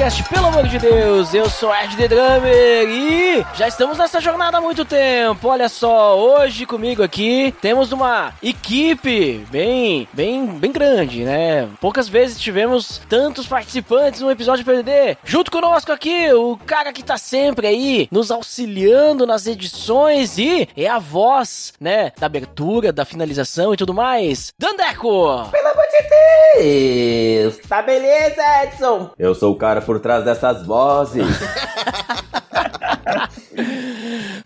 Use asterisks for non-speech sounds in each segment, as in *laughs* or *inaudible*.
Podcast, pelo amor de Deus, eu sou Ed The Drummer e já estamos nessa jornada há muito tempo, olha só, hoje comigo aqui temos uma equipe bem, bem, bem grande, né, poucas vezes tivemos tantos participantes no episódio PDD, junto conosco aqui, o cara que tá sempre aí, nos auxiliando nas edições e é a voz, né, da abertura, da finalização e tudo mais, Dandeco! Pelo de Deus! Tá beleza, Edson? Eu sou o cara por trás dessas vozes. *laughs*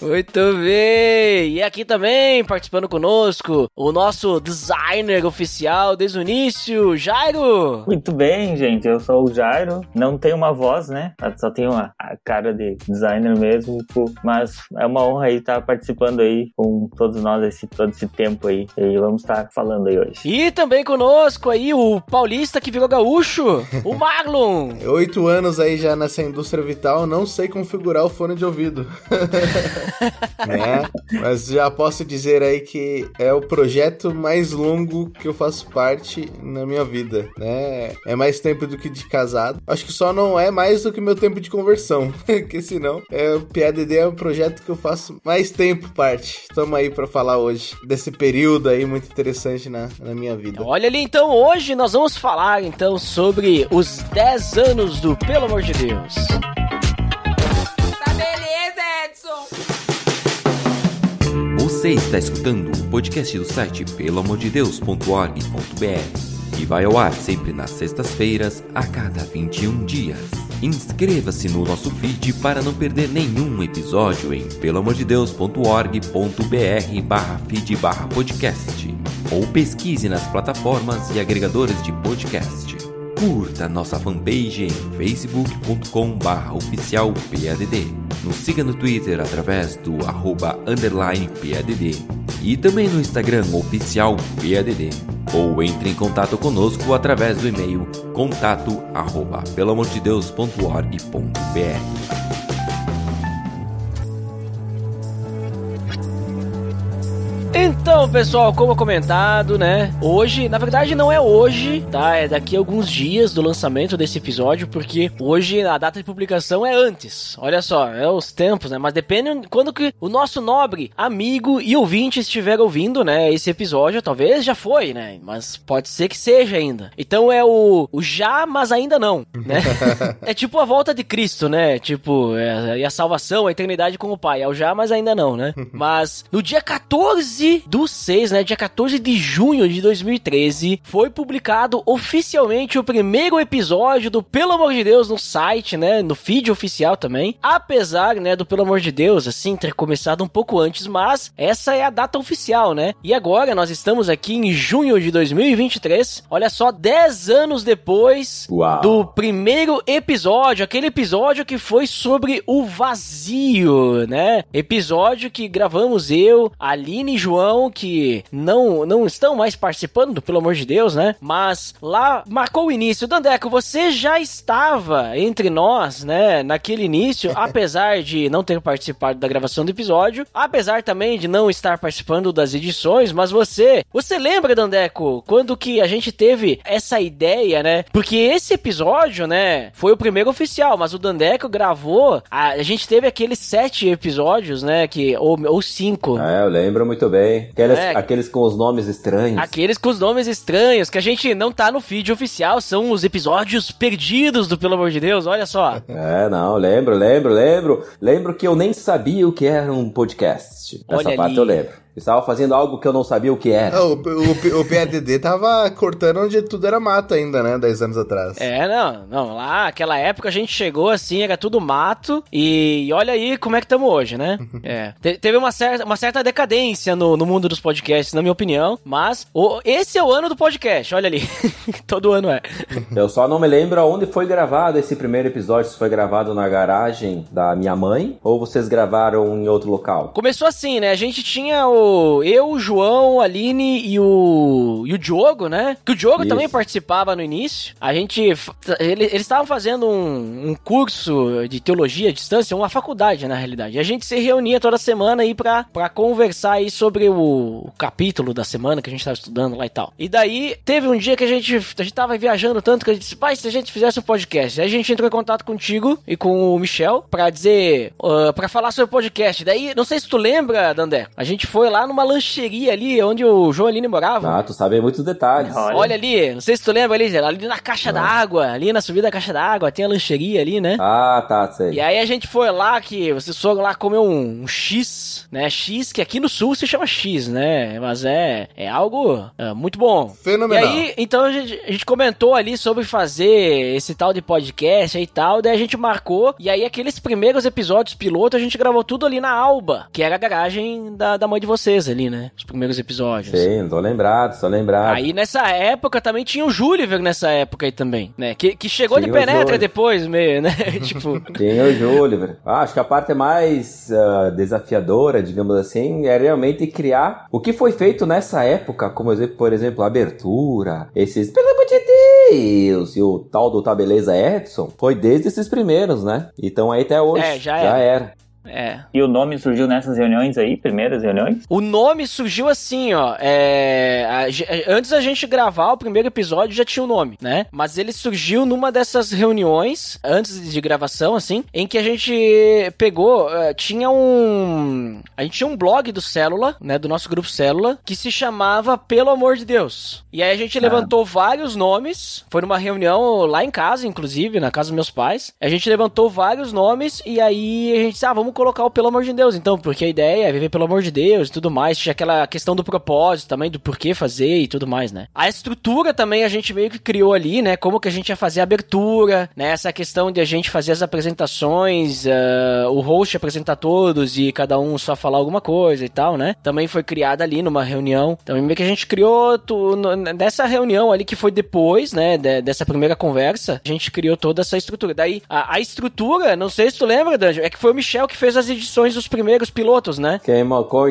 Muito bem! E aqui também, participando conosco, o nosso designer oficial desde o início, Jairo! Muito bem, gente. Eu sou o Jairo. Não tenho uma voz, né? Só tenho a, a cara de designer mesmo. Mas é uma honra aí estar participando aí com todos nós esse, todo esse tempo aí. E vamos estar falando aí hoje. E também conosco aí o paulista que virou gaúcho, o *laughs* Marlon! Oito anos aí já nessa indústria vital, não sei configurar o fone de ouvido. *laughs* *laughs* né? Mas já posso dizer aí que é o projeto mais longo que eu faço parte na minha vida, né? É mais tempo do que de casado. Acho que só não é mais do que meu tempo de conversão, *laughs* porque senão é, o PADD é um projeto que eu faço mais tempo parte. Estamos aí para falar hoje desse período aí muito interessante na, na minha vida. Olha ali, então hoje nós vamos falar então sobre os 10 anos do Pelo Amor de Deus. Você está escutando o podcast do site pelamordedeus.org.br e vai ao ar sempre nas sextas-feiras, a cada 21 dias. Inscreva-se no nosso feed para não perder nenhum episódio em pelamordedeus.org.br barra feed barra podcast ou pesquise nas plataformas e agregadores de podcast. Curta nossa fanpage em facebook.com barra oficial PADD. Nos siga no Twitter através do arroba underline PADD e também no Instagram oficial PADD. Ou entre em contato conosco através do e-mail contato arroba pelamordedeus.org.br. Então, pessoal, como comentado, né? Hoje, na verdade, não é hoje, tá? É daqui a alguns dias do lançamento desse episódio, porque hoje a data de publicação é antes. Olha só, é os tempos, né? Mas depende quando que o nosso nobre amigo e ouvinte estiver ouvindo, né? Esse episódio, talvez já foi, né? Mas pode ser que seja ainda. Então é o, o já, mas ainda não, né? *laughs* é tipo a volta de Cristo, né? Tipo, é, e a salvação, a eternidade com o Pai. É o já, mas ainda não, né? *laughs* Mas no dia 14 do 6, né, dia 14 de junho de 2013, foi publicado oficialmente o primeiro episódio do Pelo Amor de Deus no site, né, no feed oficial também. Apesar, né, do Pelo Amor de Deus, assim, ter começado um pouco antes, mas essa é a data oficial, né? E agora nós estamos aqui em junho de 2023, olha só, 10 anos depois Uau. do primeiro episódio, aquele episódio que foi sobre o vazio, né? Episódio que gravamos eu, Aline e João, que não, não estão mais participando, pelo amor de Deus, né? Mas lá marcou o início. Dandeco, você já estava entre nós, né? Naquele início, *laughs* apesar de não ter participado da gravação do episódio, apesar também de não estar participando das edições, mas você, você lembra, Dandeco, quando que a gente teve essa ideia, né? Porque esse episódio, né, foi o primeiro oficial, mas o Dandeco gravou, a, a gente teve aqueles sete episódios, né, que, ou, ou cinco. É, eu lembro muito bem. Aqueles, É. aqueles com os nomes estranhos. Aqueles com os nomes estranhos, que a gente não tá no feed oficial, são os episódios perdidos do Pelo Amor de Deus, olha só. É, não, lembro, lembro, lembro. Lembro que eu nem sabia o que era um podcast. Essa Olha parte ali. eu lembro. Estava fazendo algo que eu não sabia o que era. Ah, O, o, o PADD tava cortando onde tudo era mato ainda, né? 10 anos atrás. É, não, não, lá, aquela época a gente chegou assim, era tudo mato, e olha aí como é que estamos hoje, né? *laughs* É, te- teve uma certa, uma certa decadência no, no mundo dos podcasts, na minha opinião, mas o- esse é o ano do podcast, olha ali, *laughs* todo ano é. *laughs* Eu só não me lembro aonde foi gravado esse primeiro episódio. Se foi gravado na garagem da minha mãe ou vocês gravaram em outro local. Começou assim, né? A gente tinha o, eu, o João, a Aline e o, e o Diogo, né? Que o Diogo Isso. também participava no início. A gente, ele- eles estavam fazendo um, um curso de teologia à distância, uma faculdade, na realidade. E a gente se reunia toda semana aí pra, pra conversar aí sobre o, o capítulo da semana que a gente tava estudando lá e tal. E daí, teve um dia que a gente, a gente tava viajando tanto que a gente disse, pai, se a gente fizesse um podcast. Aí a gente entrou em contato contigo e com o Michel pra dizer, uh, pra falar sobre o podcast. Daí, não sei se tu lembra, Dandé, a gente foi lá numa lancheria ali onde o João Aline morava. Ah, tu sabe muitos detalhes. Olha. Olha ali, não sei se tu lembra ali, ali na caixa da água, ali na subida da caixa da água, tem a lancheria ali, né? Ah, tá, sei. E aí a gente foi lá, que vocês foram lá comer um, um X, né? X, que aqui no sul se chama X, né? Mas é, é algo ah, muito bom. Fenomenal. E aí, então a gente, a gente comentou ali sobre fazer esse tal de podcast e tal, daí a gente marcou, e aí aqueles primeiros episódios piloto a gente gravou tudo ali na Alba, que era a garagem da, da mãe de vocês ali, né? Os primeiros episódios. Não tô lembrado, tô lembrado. Aí nessa época também tinha o Júliver nessa época aí também, né? Que, que chegou de Tinha o penetra Júliver. depois, meio, né? *laughs* tipo. Tinha o Júlio, velho. Ah, acho que a parte mais ah, desafiadora, digamos assim, é realmente criar o que foi feito nessa época, como por exemplo, a abertura, esses, pelo amor de Deus, e o tal do Tá Beleza Edson, foi desde esses primeiros, né? Então aí até hoje. É, já já era. era. É. E o nome surgiu nessas reuniões aí, primeiras reuniões? O nome surgiu assim, ó. É, a ge- antes da gente gravar o primeiro episódio já tinha o nome, né? Mas ele surgiu numa dessas reuniões, antes de gravação, assim, em que a gente pegou. eh, tinha um. A gente tinha um blog do Célula, né? Do nosso grupo Célula, que se chamava Pelo Amor de Deus. E aí a gente levantou vários nomes. Foi numa reunião lá em casa, inclusive, na casa dos meus pais. A gente levantou vários nomes e aí a gente disse, ah, vamos colocar o Pelo Amor de Deus, então, porque a ideia é viver pelo amor de Deus e tudo mais. Tinha aquela questão do propósito também, do porquê fazer e tudo mais, né? A estrutura também a gente meio que criou ali, né? Como que a gente ia fazer a abertura, né? Essa questão de a gente fazer as apresentações, ah, o host apresentar todos e cada um só falar alguma coisa e tal, né? Também foi criada ali numa reunião. Então, meio que a gente criou tu, nessa reunião ali que foi depois, né? de- dessa primeira conversa, a gente criou toda essa estrutura. Daí, a, a estrutura, não sei se tu lembra, Danjo, é que foi o Michel que fez as edições dos primeiros pilotos, né? Quem,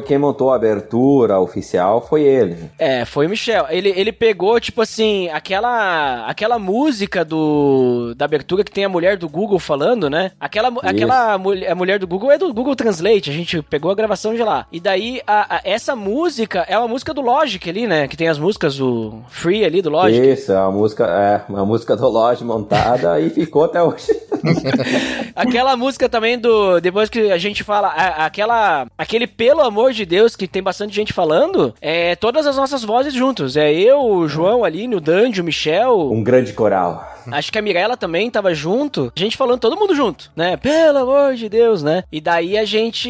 quem montou a abertura oficial foi ele. É, foi o Michel. Ele, ele pegou, tipo assim, aquela aquela música do da abertura que tem a mulher do Google falando, né? Aquela, aquela mulher, a mulher do Google é do Google Translate. A gente pegou a gravação de lá. E daí, a- a- essa música é uma música do Logic ali, né? Que tem as músicas do Free ali do Logic. Isso, a música, é, a música do Lodge montada e ficou até hoje. *laughs* Aquela música também do. Depois que a gente fala. a- aquela. Aquele pelo amor de Deus que tem bastante gente falando. É todas as nossas vozes juntos. É eu, o João, Aline, o Dandy, o Michel. Um grande coral. Acho que a Mirella também tava junto. A gente falando todo mundo junto, né? Pelo amor de Deus, né? E daí a gente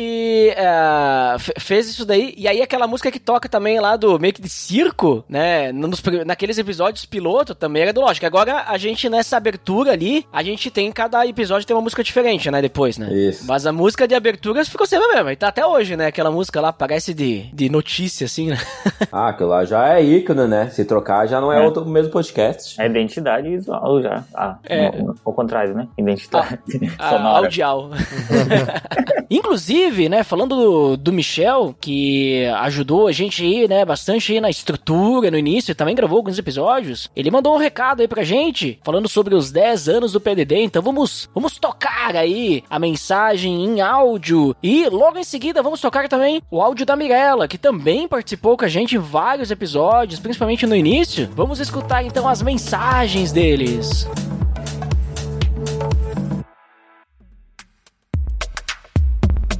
fe- fez isso daí. E aí aquela música que toca também lá do meio que de circo, né? Nos, naqueles episódios piloto também era do Lógico. Agora a gente nessa abertura ali, a gente tem cada episódio tem uma música diferente, né? Depois, né? Isso. Mas a música de abertura ficou sempre a mesma. E tá até hoje, né? Aquela música lá parece de, de notícia, assim, né? *laughs* Ah, aquilo lá já é ícone, né? Se trocar já não é, É. outro mesmo podcast. É identidade visual já. Ah, É. no- ao contrário, né? Identidade A- *laughs* sonora. audial. *laughs* Inclusive, né, falando do, do Michel, que ajudou a gente aí, né, bastante aí na estrutura no início, e também gravou alguns episódios, ele mandou um recado aí pra gente, falando sobre os 10 anos do PDD, então vamos, vamos tocar aí a mensagem em áudio, e logo em seguida vamos tocar também o áudio da Mirella, que também participou com a gente em vários episódios, principalmente no início. Vamos escutar então as mensagens deles.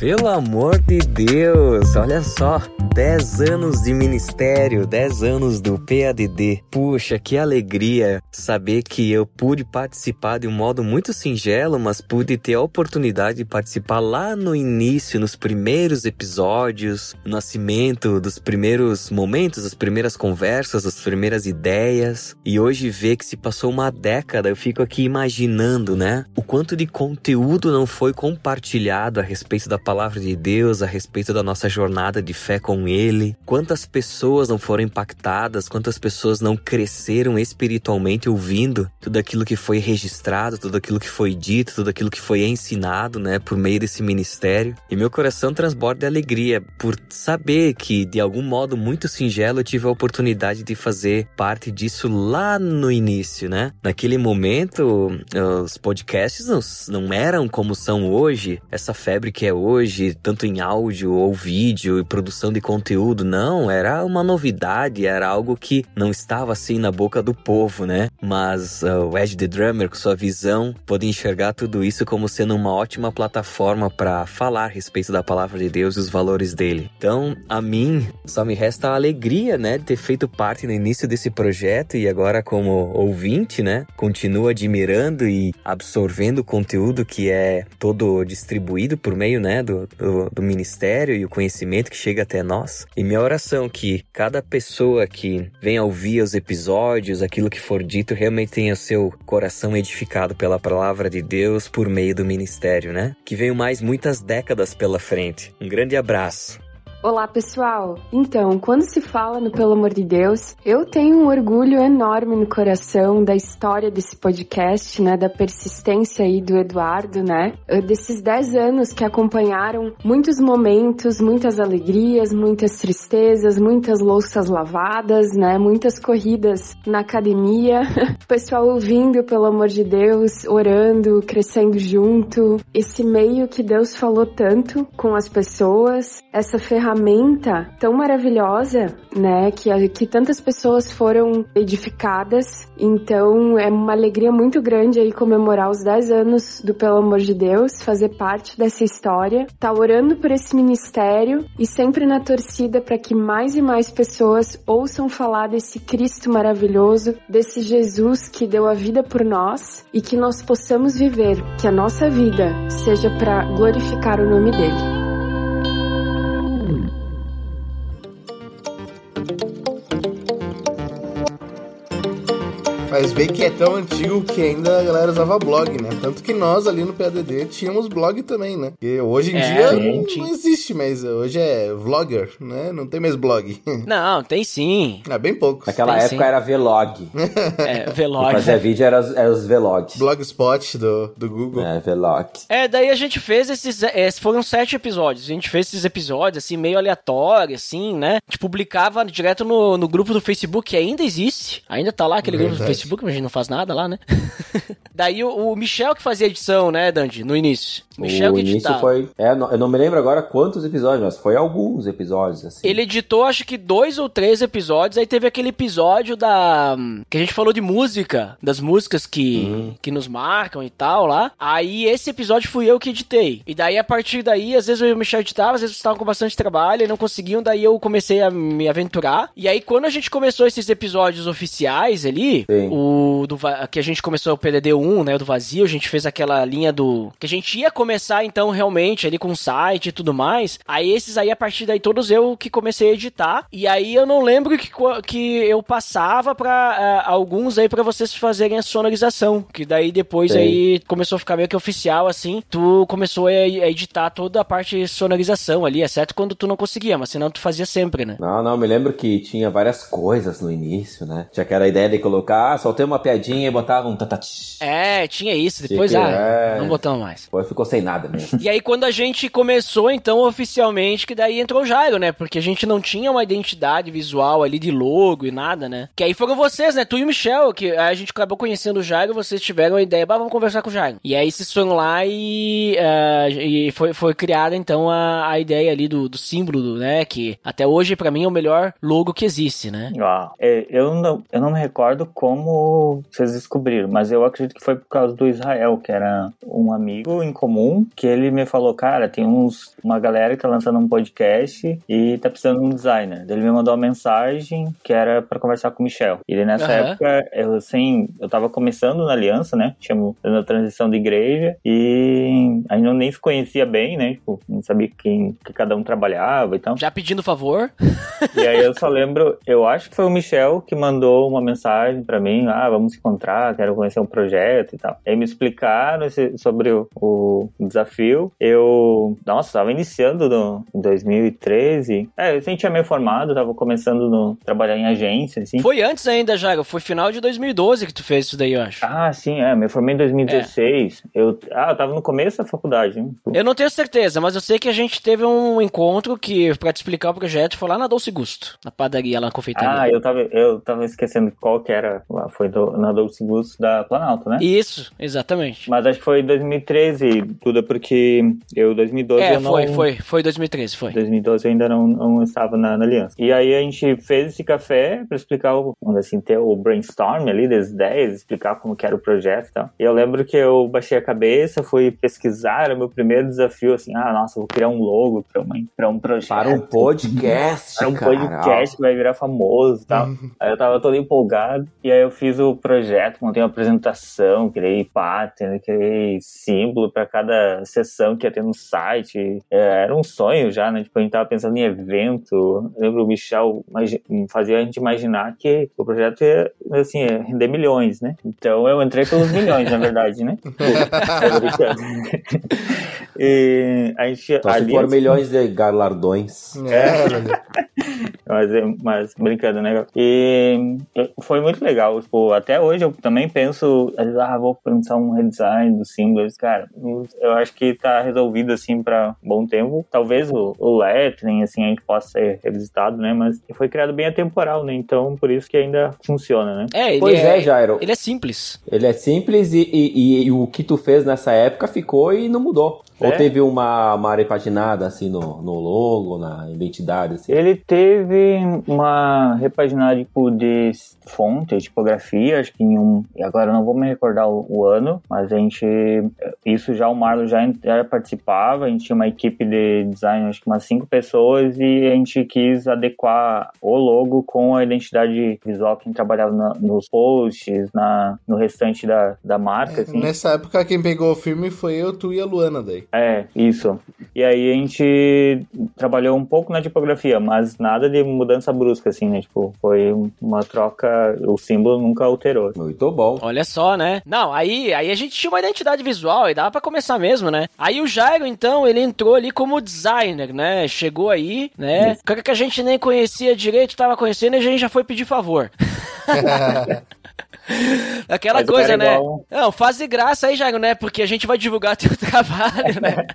Pelo amor de Deus, olha só. 10 anos de ministério, 10 anos do PADD. Puxa, que alegria saber que eu pude participar de um modo muito singelo, mas pude ter a oportunidade de participar lá no início, nos primeiros episódios, no nascimento dos primeiros momentos, das primeiras conversas, das primeiras ideias. E hoje ver que se passou uma década, eu fico aqui imaginando, né? O quanto de conteúdo não foi compartilhado a respeito da palavra palavra de Deus, a respeito da nossa jornada de fé com Ele. Quantas pessoas não foram impactadas, quantas pessoas não cresceram espiritualmente ouvindo tudo aquilo que foi registrado, tudo aquilo que foi dito, tudo aquilo que foi ensinado, né, por meio desse ministério. E meu coração transborda de alegria por saber que, de algum modo muito singelo, eu tive a oportunidade de fazer parte disso lá no início, né? Naquele momento, os podcasts não, não eram como são hoje, essa febre que é hoje, tanto em áudio ou vídeo e produção de conteúdo, não, era uma novidade, era algo que não estava assim na boca do povo, né? Mas uh, o Ed the Drummer, com sua visão, pode enxergar tudo isso como sendo uma ótima plataforma para falar a respeito da palavra de Deus e os valores dele. Então, a mim, só me resta a alegria, né, de ter feito parte no início desse projeto e agora como ouvinte, né, continuo admirando e absorvendo o conteúdo que é todo distribuído por meio, né, do, do, do ministério e o conhecimento que chega até nós. E minha oração é que cada pessoa que venha ouvir os episódios, aquilo que for dito, realmente tenha seu coração edificado pela palavra de Deus por meio do ministério, né? Que venham mais muitas décadas pela frente. Um grande abraço. Olá, pessoal! Então, quando se fala no Pelo Amor de Deus, eu tenho um orgulho enorme no coração da história desse podcast, né? Da persistência aí do Eduardo, né? Desses 10 anos que acompanharam muitos momentos, muitas alegrias, muitas tristezas, muitas louças lavadas, né? Muitas corridas na academia, *laughs* pessoal ouvindo, pelo amor de Deus, orando, crescendo junto. Esse meio que Deus falou tanto com as pessoas, essa ferramenta ferramenta tão maravilhosa, né, que, que tantas pessoas foram edificadas. Então é uma alegria muito grande aí comemorar os 10 anos do Pelo Amor de Deus, fazer parte dessa história, tá orando por esse ministério e sempre na torcida para que mais e mais pessoas ouçam falar desse Cristo maravilhoso, desse Jesus que deu a vida por nós e que nós possamos viver, que a nossa vida seja para glorificar o nome dele. Mas vê que é tão antigo que ainda a galera usava blog, né? Tanto que nós ali no PADD tínhamos blog também, né? E hoje em é, dia não, não, existe mais. Hoje é vlogger, né? Não tem mais blog. *laughs* Não, tem sim. É bem pouco. Naquela tem, época sim. era vlog. *laughs* é, vlog. Fazia vídeo era, era os vlogs. Blogspot do, do Google. É, vlog. É, daí a gente fez esses. esses foram sete episódios. A gente fez esses episódios, assim, meio aleatório, assim, né? A gente publicava direto no, no grupo do Facebook, que ainda existe. Ainda tá lá aquele Verdade. grupo do Facebook Facebook, mas a gente não faz nada lá, né? *laughs* Daí o, o, Michel que fazia edição, né, Dandy, no início. Michel o que início editava. foi. É, eu não me lembro agora quantos episódios, mas foi alguns episódios, assim. Ele editou, acho que dois ou três episódios. Aí teve aquele episódio da. que a gente falou de música, das músicas que, uhum. que nos marcam e tal lá. Aí esse episódio fui eu que editei. E daí, a partir daí, às vezes o Michel editava, às vezes estavam com bastante trabalho e não conseguiam. Daí eu comecei a me aventurar. E aí, quando a gente começou esses episódios oficiais ali, Sim. o do, que a gente começou o PDD 1, né, do vazio, a gente fez aquela linha do que a gente ia começar então realmente ali com o site e tudo mais. Aí esses aí a partir daí todos eu que comecei a editar. E aí eu não lembro que, que eu passava para uh, é, alguns aí para vocês fazerem a sonorização, que daí depois Sim. aí começou a ficar meio que oficial assim. Tu começou a, a editar toda a parte de sonorização ali, exceto quando tu não conseguia, mas senão tu fazia sempre, né? Não, não, me lembro que tinha várias coisas no início, né? Tinha aquela ideia de colocar, ah, soltei uma piadinha e botava um tatati. É, tinha isso. Depois, que, ah, é... não botamos mais. Depois ficou sem nada mesmo. e aí, quando a gente começou, então, oficialmente, que daí entrou o Jairo, né? Porque a gente não tinha uma identidade visual ali de logo e nada, né? Que aí foram vocês, né? Tu e o Michel, que a gente acabou conhecendo o Jairo, vocês tiveram a ideia, bah, vamos conversar com o Jairo. E aí vocês foram lá e, uh, e foi, foi criada, então, a, a ideia ali do, do símbolo, do, né? Que até hoje, para mim, é o melhor logo que existe, né? Uau. É, eu, não, eu não me recordo como vocês descobriram, mas eu acredito que foi por causa do Israel, que era um amigo em comum, que ele me falou, cara, tem uns, uma galera que tá lançando um podcast e tá precisando de um designer. Ele me mandou uma mensagem que era para conversar com o Michel. E nessa uhum. época, eu assim, eu tava começando na aliança, né? Tinha na transição de igreja e ainda nem se conhecia bem, né? Tipo, não sabia quem que cada um trabalhava e então. Já pedindo favor. E aí eu só lembro, eu acho que foi o Michel que mandou uma mensagem para mim, ah, vamos se encontrar, quero conhecer um projeto projeto e tal. Aí me explicaram esse- sobre o, o desafio. Eu, nossa, tava iniciando no, em 2013. É, eu sempre tinha me formado, tava começando no trabalhar em agência, assim. Foi antes ainda, Jairo. Foi final de 2012 que tu fez isso daí, eu acho. Ah, sim, é. Me formei em 2016. Eu, ah, eu tava no começo da faculdade. hein? Eu não tenho certeza, mas eu sei que a gente teve um encontro que, pra te explicar o projeto, foi lá na Dolce Gusto, na padaria, lá na confeitaria. Ah, eu tava, eu tava esquecendo qual que era. lá, Foi do, na Dolce Gusto da Planalto, né? Isso, exatamente. Mas acho que foi 2013, tudo porque eu, 2012, É, eu não... foi, foi, foi 2013, foi. 2012 eu ainda não, não estava na, na aliança. E aí a gente fez esse café para explicar, o, assim, ter o brainstorm ali das ideias, explicar como que era o projeto e tal. E eu lembro que eu baixei a cabeça, fui pesquisar, era o meu primeiro desafio, assim, ah, nossa, vou criar um logo para pra um projeto. Para um podcast, Para um cara. podcast que vai virar famoso e tal. Aí eu tava todo empolgado. E aí eu fiz o projeto, montei uma apresentação, criei pattern, criei símbolo para cada sessão que ia ter no site. É, era um sonho já, né? Tipo, a gente tava pensando em evento. Eu lembro o Michel fazia a gente imaginar que o projeto ia, assim, ia render milhões, né? Então eu entrei pelos milhões, na verdade, né? *laughs* E a gente Só se ali- for milhões de galardões. É, olha. *laughs* mas, mas brincando, né? E foi muito legal. Tipo, até hoje eu também penso, às vezes, ah, vou pensar um redesign dos símbolos. Cara, eu acho que tá resolvido assim pra bom tempo. Talvez o, o lettering, assim, a gente possa ser revisitado, né? Mas foi criado bem atemporal, né? Então, por isso que ainda funciona, né? É, ele Pois é, é, Jairo. Ele é simples. Ele é simples e, e- e- e o que tu fez nessa época ficou e não mudou. Ou É. teve uma, uma repaginada assim no, no logo, na identidade, assim. Ele teve uma repaginada tipo, de fonte, tipografia, acho que em um. Agora eu não vou me recordar o, o ano, mas a gente. Isso já o Marlon já, já participava, a gente tinha uma equipe de design, acho que umas cinco pessoas, e a gente quis adequar o logo com a identidade visual que a gente trabalhava na- nos posts, na, no restante da, da marca. assim. Nessa época, quem pegou o filme foi eu, tu e a Luana daí. É, isso. E aí a gente trabalhou um pouco na tipografia, mas nada de mudança brusca, assim, né? Tipo, foi uma troca, o símbolo nunca alterou. Muito bom. Olha só, né? Não, aí, aí a gente tinha uma identidade visual e dava pra começar mesmo, né? Aí o Jairo, então, ele entrou ali como designer, né? Chegou aí, né? O cara que a gente nem conhecia direito, tava conhecendo e a gente já foi pedir favor. *laughs* *laughs* Aquela Mas coisa, cara né? igual- Não, faz de graça aí, Jairo, né? Porque a gente vai divulgar *laughs* teu trabalho, né?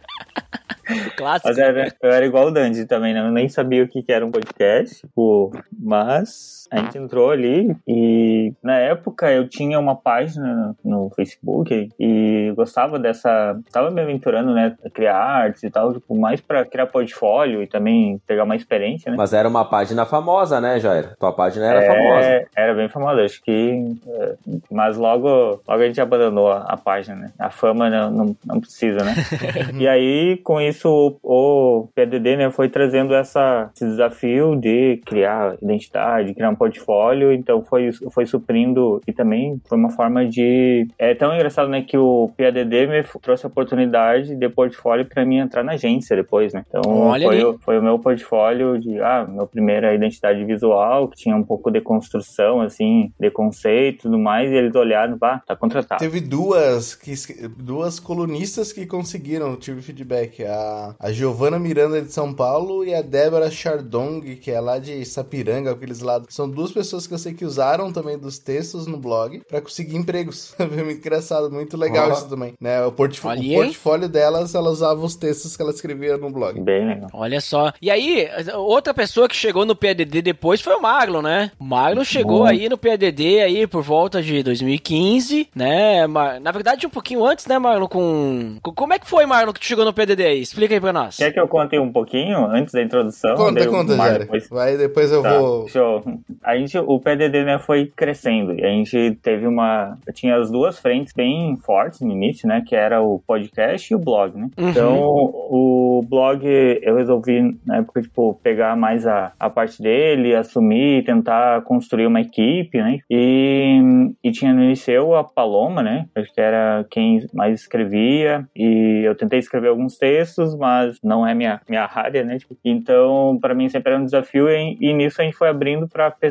*laughs* Clássico. Mas era, eu era igual o Dandy também, né? Eu nem sabia o que, que era um podcast, tipo, mas a gente entrou ali e na época eu tinha uma página no Facebook e gostava dessa. Tava me aventurando, né? A criar artes e tal, tipo, mais pra criar portfólio e também pegar uma experiência, né? Mas era uma página famosa, né, Jair? Tua página era É, famosa. Era bem famosa, acho que. é, mas logo, logo a gente abandonou a, a página, né? A fama não, não, não precisa, né? *laughs* e aí, com isso, o, o PDD né, foi trazendo essa, esse desafio de criar identidade, criar um portfólio, então foi, foi suprindo e também foi uma forma de. É tão engraçado, né, que o PADD me trouxe a oportunidade de portfólio para mim entrar na agência depois, né? Então Olha foi, o- foi o meu portfólio de, ah, minha primeira identidade visual, que tinha um pouco de construção, assim, de conceito e tudo mais, e eles olharam, bah, tá contratado. Teve duas, que, duas colunistas que conseguiram, tive feedback. A, a Giovana Miranda de São Paulo e a Débora Chardong, que é lá de Sapiranga, aqueles lados. São duas pessoas que eu sei que usaram também dos textos no blog pra conseguir empregos. *laughs* Foi muito engraçado, muito legal isso também. Né? O, portf- Olha, o portfólio delas, ela usava os textos que ela escrevia no blog. Bem legal. Olha só. E aí, outra pessoa que chegou no PADD depois foi o Marlon, né? O Marlon chegou Bom. aí no PADD aí por volta de 2015, né? Na verdade, um pouquinho antes, né, Marlon? Com... com- Como é que foi, Marlon, que tu chegou no PADD aí? Explica aí pra nós. Quer que eu conte um pouquinho antes da introdução? Conta, conta, Jair. depois- Vai, depois eu Tá, vou... show. A gente, o PDD, né, foi crescendo e a gente teve uma, tinha as duas frentes bem fortes no início, né, que era o podcast e o blog, né. Uhum. Então, o blog eu resolvi na época tipo pegar mais a, a parte dele, assumir, tentar construir uma equipe, né. E, e tinha no início eu, a Paloma, né, acho que era quem mais escrevia e eu tentei escrever alguns textos mas não é minha, minha área, né? Tipo, então, para mim sempre era um desafio e, e nisso a gente foi abrindo para pessoas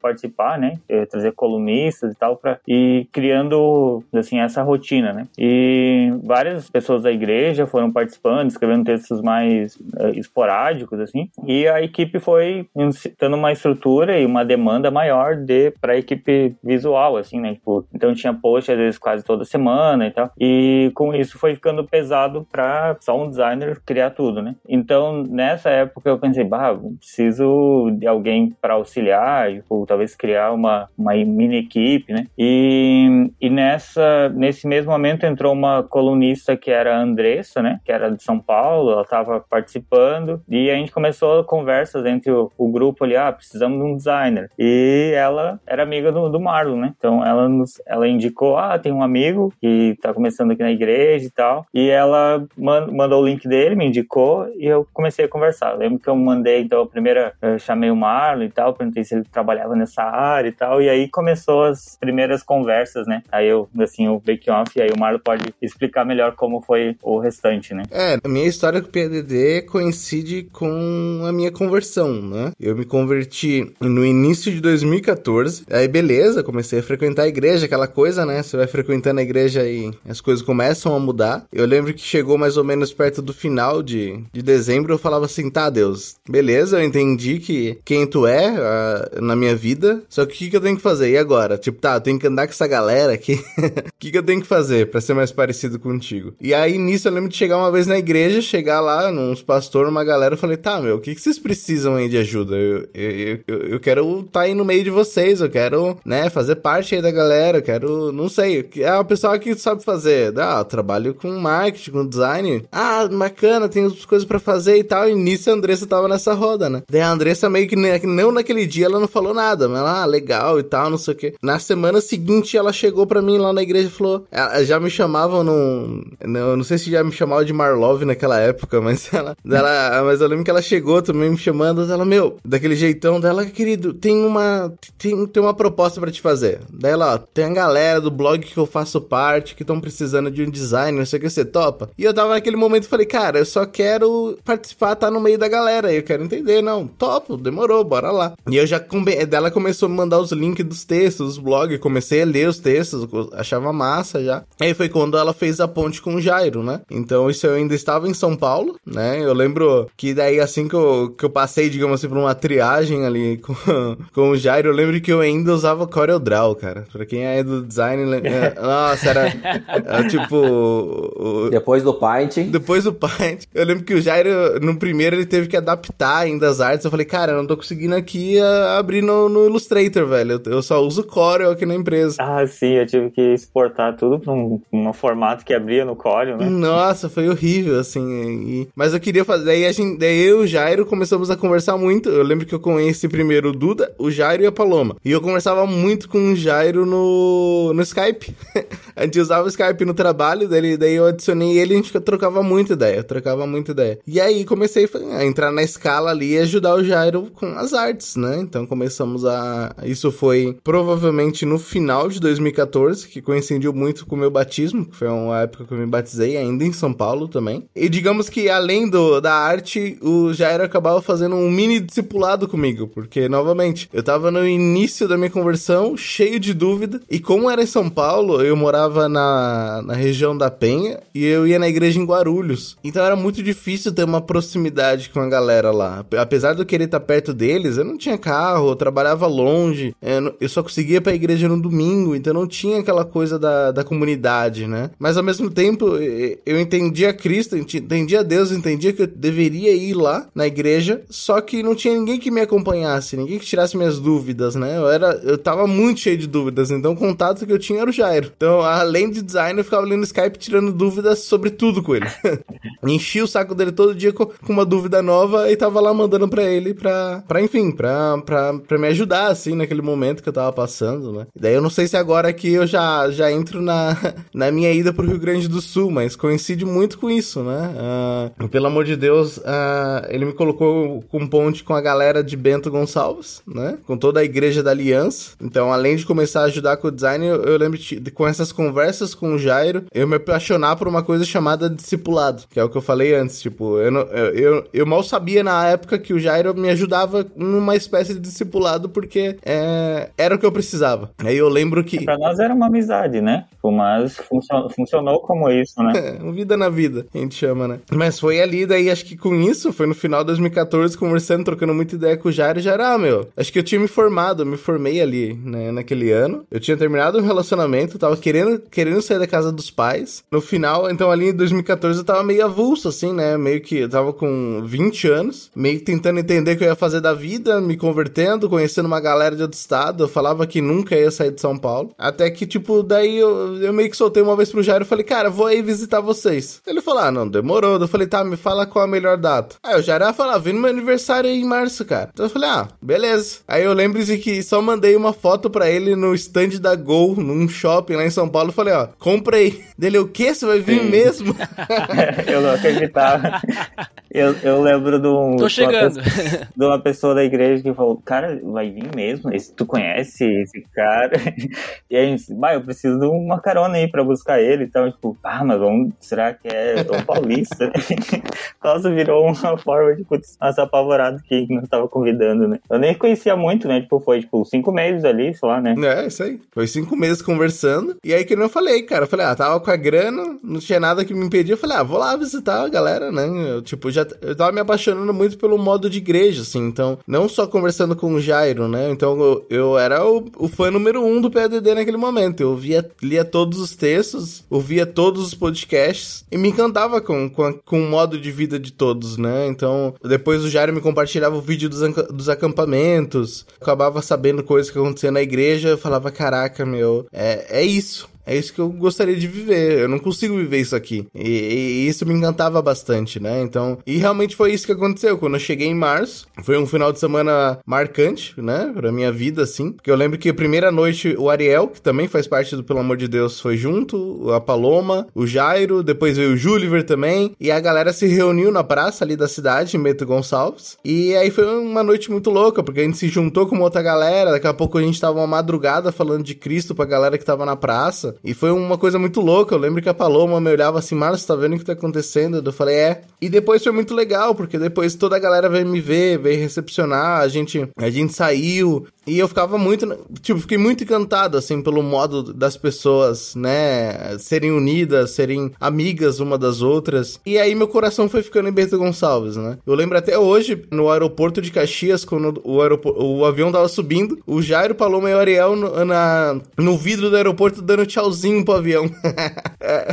participar, né? É, trazer colunistas e tal, pra, e criando, assim, essa rotina, né? E várias pessoas da igreja foram participando, escrevendo textos mais uh, esporádicos, assim, e a equipe foi tendo uma estrutura e uma demanda maior de para a equipe visual, assim, né? Tipo, então tinha post às vezes quase toda semana e tal, e com isso foi ficando pesado para só um designer criar tudo, né? Então nessa época eu pensei, bah, preciso de alguém para auxiliar, tipo, talvez criar uma, uma mini equipe, né? E, e nessa nesse mesmo momento entrou uma colunista que era a Andressa, né? Que era de São Paulo, ela estava participando e a gente começou conversas entre o, o, grupo ali, ah, precisamos de um designer. E ela era amiga do, do Marlon, né? Então ela nos, ela indicou, ah, tem um amigo que tá começando aqui na igreja e tal. E ela mandou o link dele, me indicou e eu comecei a conversar. Lembro que eu mandei, então, a primeira, eu chamei o Marlon e tal, perguntei se ele trabalhava nessa área e tal. E aí começou as primeiras conversas, né? Aí eu, assim, o bake-off, e aí o Marlon pode explicar melhor como foi o restante, né? É, a minha história com o PDD coincide com a minha conversão, né? Eu me converti no início de 2014. Aí, beleza, comecei a frequentar a igreja, aquela coisa, né? Você vai frequentando a igreja e as coisas começam a mudar. Eu lembro que chegou mais ou menos perto do final de, de dezembro, eu falava assim: tá, Deus, beleza, eu entendi que quem tu é na minha vida, só que o que, que eu tenho que fazer? E agora? Tipo, tá, eu tenho que andar com essa galera aqui. *laughs* O que, que eu tenho que fazer para ser mais parecido contigo? E aí, nisso, eu lembro de chegar uma vez na igreja, chegar lá, uns pastores, uma galera, eu falei, tá, meu, o que, que vocês precisam aí de ajuda? Eu, eu, eu, eu quero estar tá aí no meio de vocês, eu quero, né, fazer parte aí da galera, eu quero, não sei, é o pessoal que sabe fazer. Ah, trabalho com marketing, com design. Ah, bacana, tem coisas para fazer e tal. E nisso a Andressa tava nessa roda, né? Daí a Andressa meio que não naquele dia ela não falou nada, mas ela, ah, legal e tal, não sei o que. Na semana seguinte ela chegou para mim lá na igreja e falou, ela, já me chamavam num, não, não sei se já me chamava de Marlove naquela época, *laughs* mas ela, ela, mas eu lembro que ela chegou também me chamando, ela, meu, daquele jeitão dela, querido, tem uma, tem, tem uma proposta para te fazer. Daí ela, ó, tem a galera do blog que eu faço parte, que estão precisando de um design, não sei o que, você topa? E eu tava naquele momento e falei, cara, eu só quero participar, tá no meio da galera, eu quero entender, não, topo, demorou, bora lá. E eu já, dela começou a me mandar os links dos textos, dos blogs, comecei a ler os textos, achava massa já. Aí foi quando ela fez a ponte com o Jairo, né? Então isso eu ainda estava em São Paulo, né? Eu lembro que daí assim que eu, que eu passei, digamos assim, por uma triagem ali *laughs* com, com o Jairo, eu lembro que eu ainda usava CorelDRAW, cara. Pra quem é do design, é, *laughs* nossa, era, era tipo... O, depois do Paint. Depois do Paint. Eu lembro que o Jairo, no primeiro, ele teve que adaptar ainda as artes. Eu falei, cara, eu não tô conseguindo aqui a, abrir no, no, Illustrator, velho. Eu, eu, só uso Corel aqui na empresa. Ah, sim, eu tive que exportar tudo pra um, um formato que abria no Corel, né? Nossa, foi horrível, assim. E... Mas eu queria fazer. Daí, a gente, daí eu e o Jairo começamos a conversar muito. Eu lembro que eu conheci primeiro o Duda, o Jairo e a Paloma. E eu conversava muito com o Jairo no, no Skype. *laughs* a gente usava o Skype no trabalho, daí, daí eu adicionei ele e a gente trocava muita ideia. Trocava muita ideia. E aí comecei a entrar na escala ali e ajudar o Jairo com as artes, né? Então começamos a. Isso foi provavelmente no final de 2014, que coincidiu muito com o meu batismo, que foi uma época que eu me batizei, ainda em São Paulo também. E digamos que além do, da arte, o Jairo acabava fazendo um mini discipulado comigo, porque, novamente, eu tava no início da minha conversão, cheio de dúvida, e como era em São Paulo, eu morava na, na região da Penha e eu ia na igreja em Guarulhos. Então era muito difícil ter uma proximidade com a galera lá. Apesar de eu querer estar perto deles, eu não tinha carro, eu trabalhava longe, eu só conseguia ir pra igreja no domingo, então não tinha aquela coisa da, da comunidade, né? Mas ao mesmo tempo, eu entendia Cristo, entendia Deus, entendia que eu deveria ir lá na igreja, só que não tinha ninguém que me acompanhasse, ninguém que tirasse minhas dúvidas, né? Eu era, eu tava muito cheio de dúvidas, então o contato que eu tinha era o Jairo. Então, além de design, eu ficava ali no Skype tirando dúvidas sobre tudo com ele. *laughs* Enchi o saco dele todo dia com, uma dúvida nova e tava lá mandando pra ele pra, pra enfim, pra, pra, pra me ajudar, assim, naquele momento que eu tava passando, né? E daí eu não sei se agora aqui eu já, já entro na, *laughs* na minha ida pro Rio Grande do Sul, mas coincide muito com isso, né? Uh, pelo amor de Deus, uh, ele me colocou com ponte com a galera de Bento Gonçalves, né? Com toda a igreja da Aliança. Então, além de começar a ajudar com o design, eu, eu lembro de, com essas conversas com o Jairo, eu me apaixonar por uma coisa chamada discipulado. que é o que eu falei antes, tipo, eu, não, eu, eu, eu mal sabia na época que o Jairo me ajudava numa espécie de discipulado, porque é, era o que eu precisava. Aí eu lembro que... Pra nós era uma amizade, né? Tipo, mas funcionou, funcionou como isso, né? É, vida na vida, a gente chama, né? Mas foi ali, daí acho que com isso, foi no final de 2014, conversando, trocando muita ideia com o Jairo, já era, ah, meu, acho que eu tinha me formado, eu me formei ali, né, naquele ano. Eu tinha terminado um relacionamento, tava querendo, querendo sair da casa dos pais. No final, então ali em 2014 eu tava meio avulso, assim, né? Meio que eu tava com 20 anos, meio tentando entender o que eu ia fazer da vida, me conhecendo uma galera de outro estado. Eu falava que nunca ia sair de São Paulo. Até que, tipo, daí eu, eu meio que soltei uma vez pro Jairo e falei, cara, vou aí visitar vocês. Ele falou, ah, não, demorou. Eu falei, tá, me fala qual a melhor data. Aí o Jairo ia falar, vem no meu aniversário aí em março, cara. Então eu falei, ah, beleza. Aí eu lembro de que só mandei uma foto pra ele no stand da Gol, num shopping lá em São Paulo. Falei, ó, comprei. Dele, o quê? Você vai vir Sim. mesmo? *laughs* eu não acreditava. Eu, eu lembro de, um, Tô chegando. de uma pessoa da igreja que falou, cara, vai vir mesmo? Esse, tu conhece esse cara? *laughs* E aí, bah, eu preciso de uma carona aí pra buscar ele. Então, tipo, ah, mas vamos, será que é Dom Paulista? *laughs* Nossa, virou uma forma de putz, nossa, apavorado que nós tava convidando, né? Eu nem conhecia muito, né? Tipo, foi tipo cinco meses ali, sei lá, né? É, isso aí. Foi cinco meses conversando. E aí que eu falei, cara. Eu falei, ah, tava com a grana, não tinha nada que me impedia. Eu falei, ah, vou lá visitar a galera, né? Eu, tipo, já eu tava me apaixonando muito pelo modo de igreja, assim. Então, não só conversando com o Jairo, né? Então, eu, eu era o, o fã número um do PADD naquele momento. Eu via, lia todos os textos, ouvia todos os podcasts e me encantava com, com, a, com o modo de vida de todos, né? Então, depois o Jairo me compartilhava o vídeo dos, dos acampamentos, acabava sabendo coisas que aconteciam na igreja, eu falava, caraca, meu, é, é isso. É isso que eu gostaria de viver. Eu não consigo viver isso aqui. E, e, isso me encantava bastante, né? Então, e realmente foi isso que aconteceu. Quando eu cheguei em março, foi um final de semana marcante, né? Pra minha vida, assim. Porque eu lembro que a primeira noite o Ariel, que também faz parte do Pelo Amor de Deus, foi junto, a Paloma, o Jairo, depois veio o Juliver também. E a galera se reuniu na praça ali da cidade, em Beto Gonçalves. E aí foi uma noite muito louca, porque a gente se juntou com outra galera. Daqui a pouco a gente tava uma madrugada falando de Cristo pra galera que tava na praça. E foi uma coisa muito louca. Eu lembro que a Paloma me olhava assim, Marcos, tá vendo o que tá acontecendo? Eu falei, é. E depois foi muito legal, porque depois toda a galera veio me ver, veio recepcionar, a gente, a gente saiu. E eu ficava muito, tipo, fiquei muito encantado, assim, pelo modo das pessoas, né, serem unidas, serem amigas uma das outras. E aí meu coração foi ficando em Bento Gonçalves, né? Eu lembro até hoje, no aeroporto de Caxias, quando o, o avião tava subindo, o Jairo, Paloma e o Ariel no, na, no vidro do aeroporto dando tchauzinho pro avião. *laughs* é,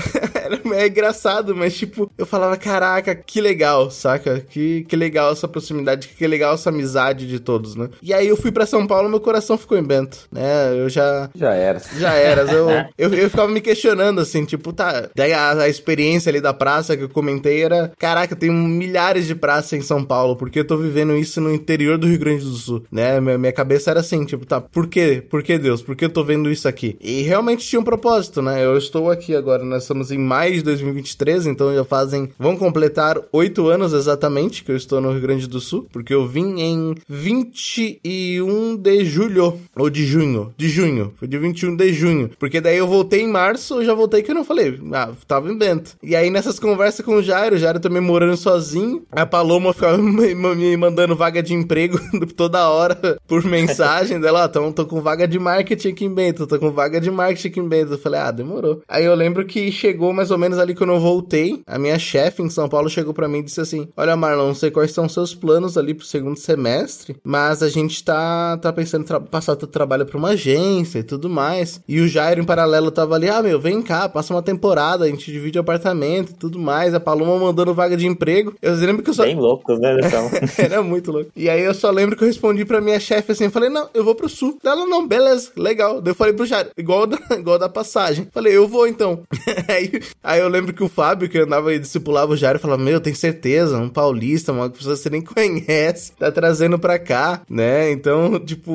é engraçado, mas tipo, eu falava, caraca, que legal, saca? Que, que legal essa proximidade, que legal essa amizade de todos, né? E aí eu fui para São Paulo meu coração ficou em Bento, né? Eu já. Já era. Já era. Eu, *laughs* eu, eu, ficava me questionando, assim, tipo, tá. Daí a, a, experiência ali da praça que eu comentei era: caraca, tem milhares de praças em São Paulo, porque eu tô vivendo isso no interior do Rio Grande do Sul, né? Minha, minha cabeça era assim, tipo, tá, por quê? Por que Deus? Por que eu tô vendo isso aqui? E realmente tinha um propósito, né? Eu estou aqui agora, nós estamos em maio de 2023, então já fazem. Vão completar oito anos exatamente que eu estou no Rio Grande do Sul, porque eu vim em 21 de julho. Ou de junho. De junho. Foi de 21 de junho. Porque daí eu voltei em março, eu já voltei que eu não falei. Ah, tava em Bento. E aí nessas conversas com o Jairo, o Jairo também morando sozinho. A Paloma ficava *laughs* me mandando vaga de emprego *laughs* toda hora por mensagem dela. Ó, então tô com vaga de marketing aqui em Bento. Tô com vaga de marketing aqui em Bento. Eu falei, ah, demorou. Aí eu lembro que chegou mais ou menos ali quando eu voltei. A minha chefe em São Paulo chegou para mim e disse assim: Olha, Marlon, não sei quais são seus planos ali pro segundo semestre, mas a gente tá, tá pensando em passar teu trabalho pra uma agência e tudo mais. E o Jairo, em paralelo, tava ali, ah, meu, vem cá, passa uma temporada, a gente divide o apartamento e tudo mais. A Paloma mandando vaga de emprego. Eu lembro que eu só... Bem loucos, né, então. *laughs* Era muito louco. E aí eu só lembro que eu respondi pra minha chefe assim, falei, não, eu vou pro sul. Ela, não, beleza, legal. Daí eu falei pro Jairo, igual da, *laughs* igual da passagem. Falei, eu vou então. *laughs* aí, aí eu lembro que o Fábio, que andava e discipulava o Jairo, falava, meu, tem certeza, um paulista, uma pessoa que você nem conhece, tá trazendo pra cá, né? Então, tipo,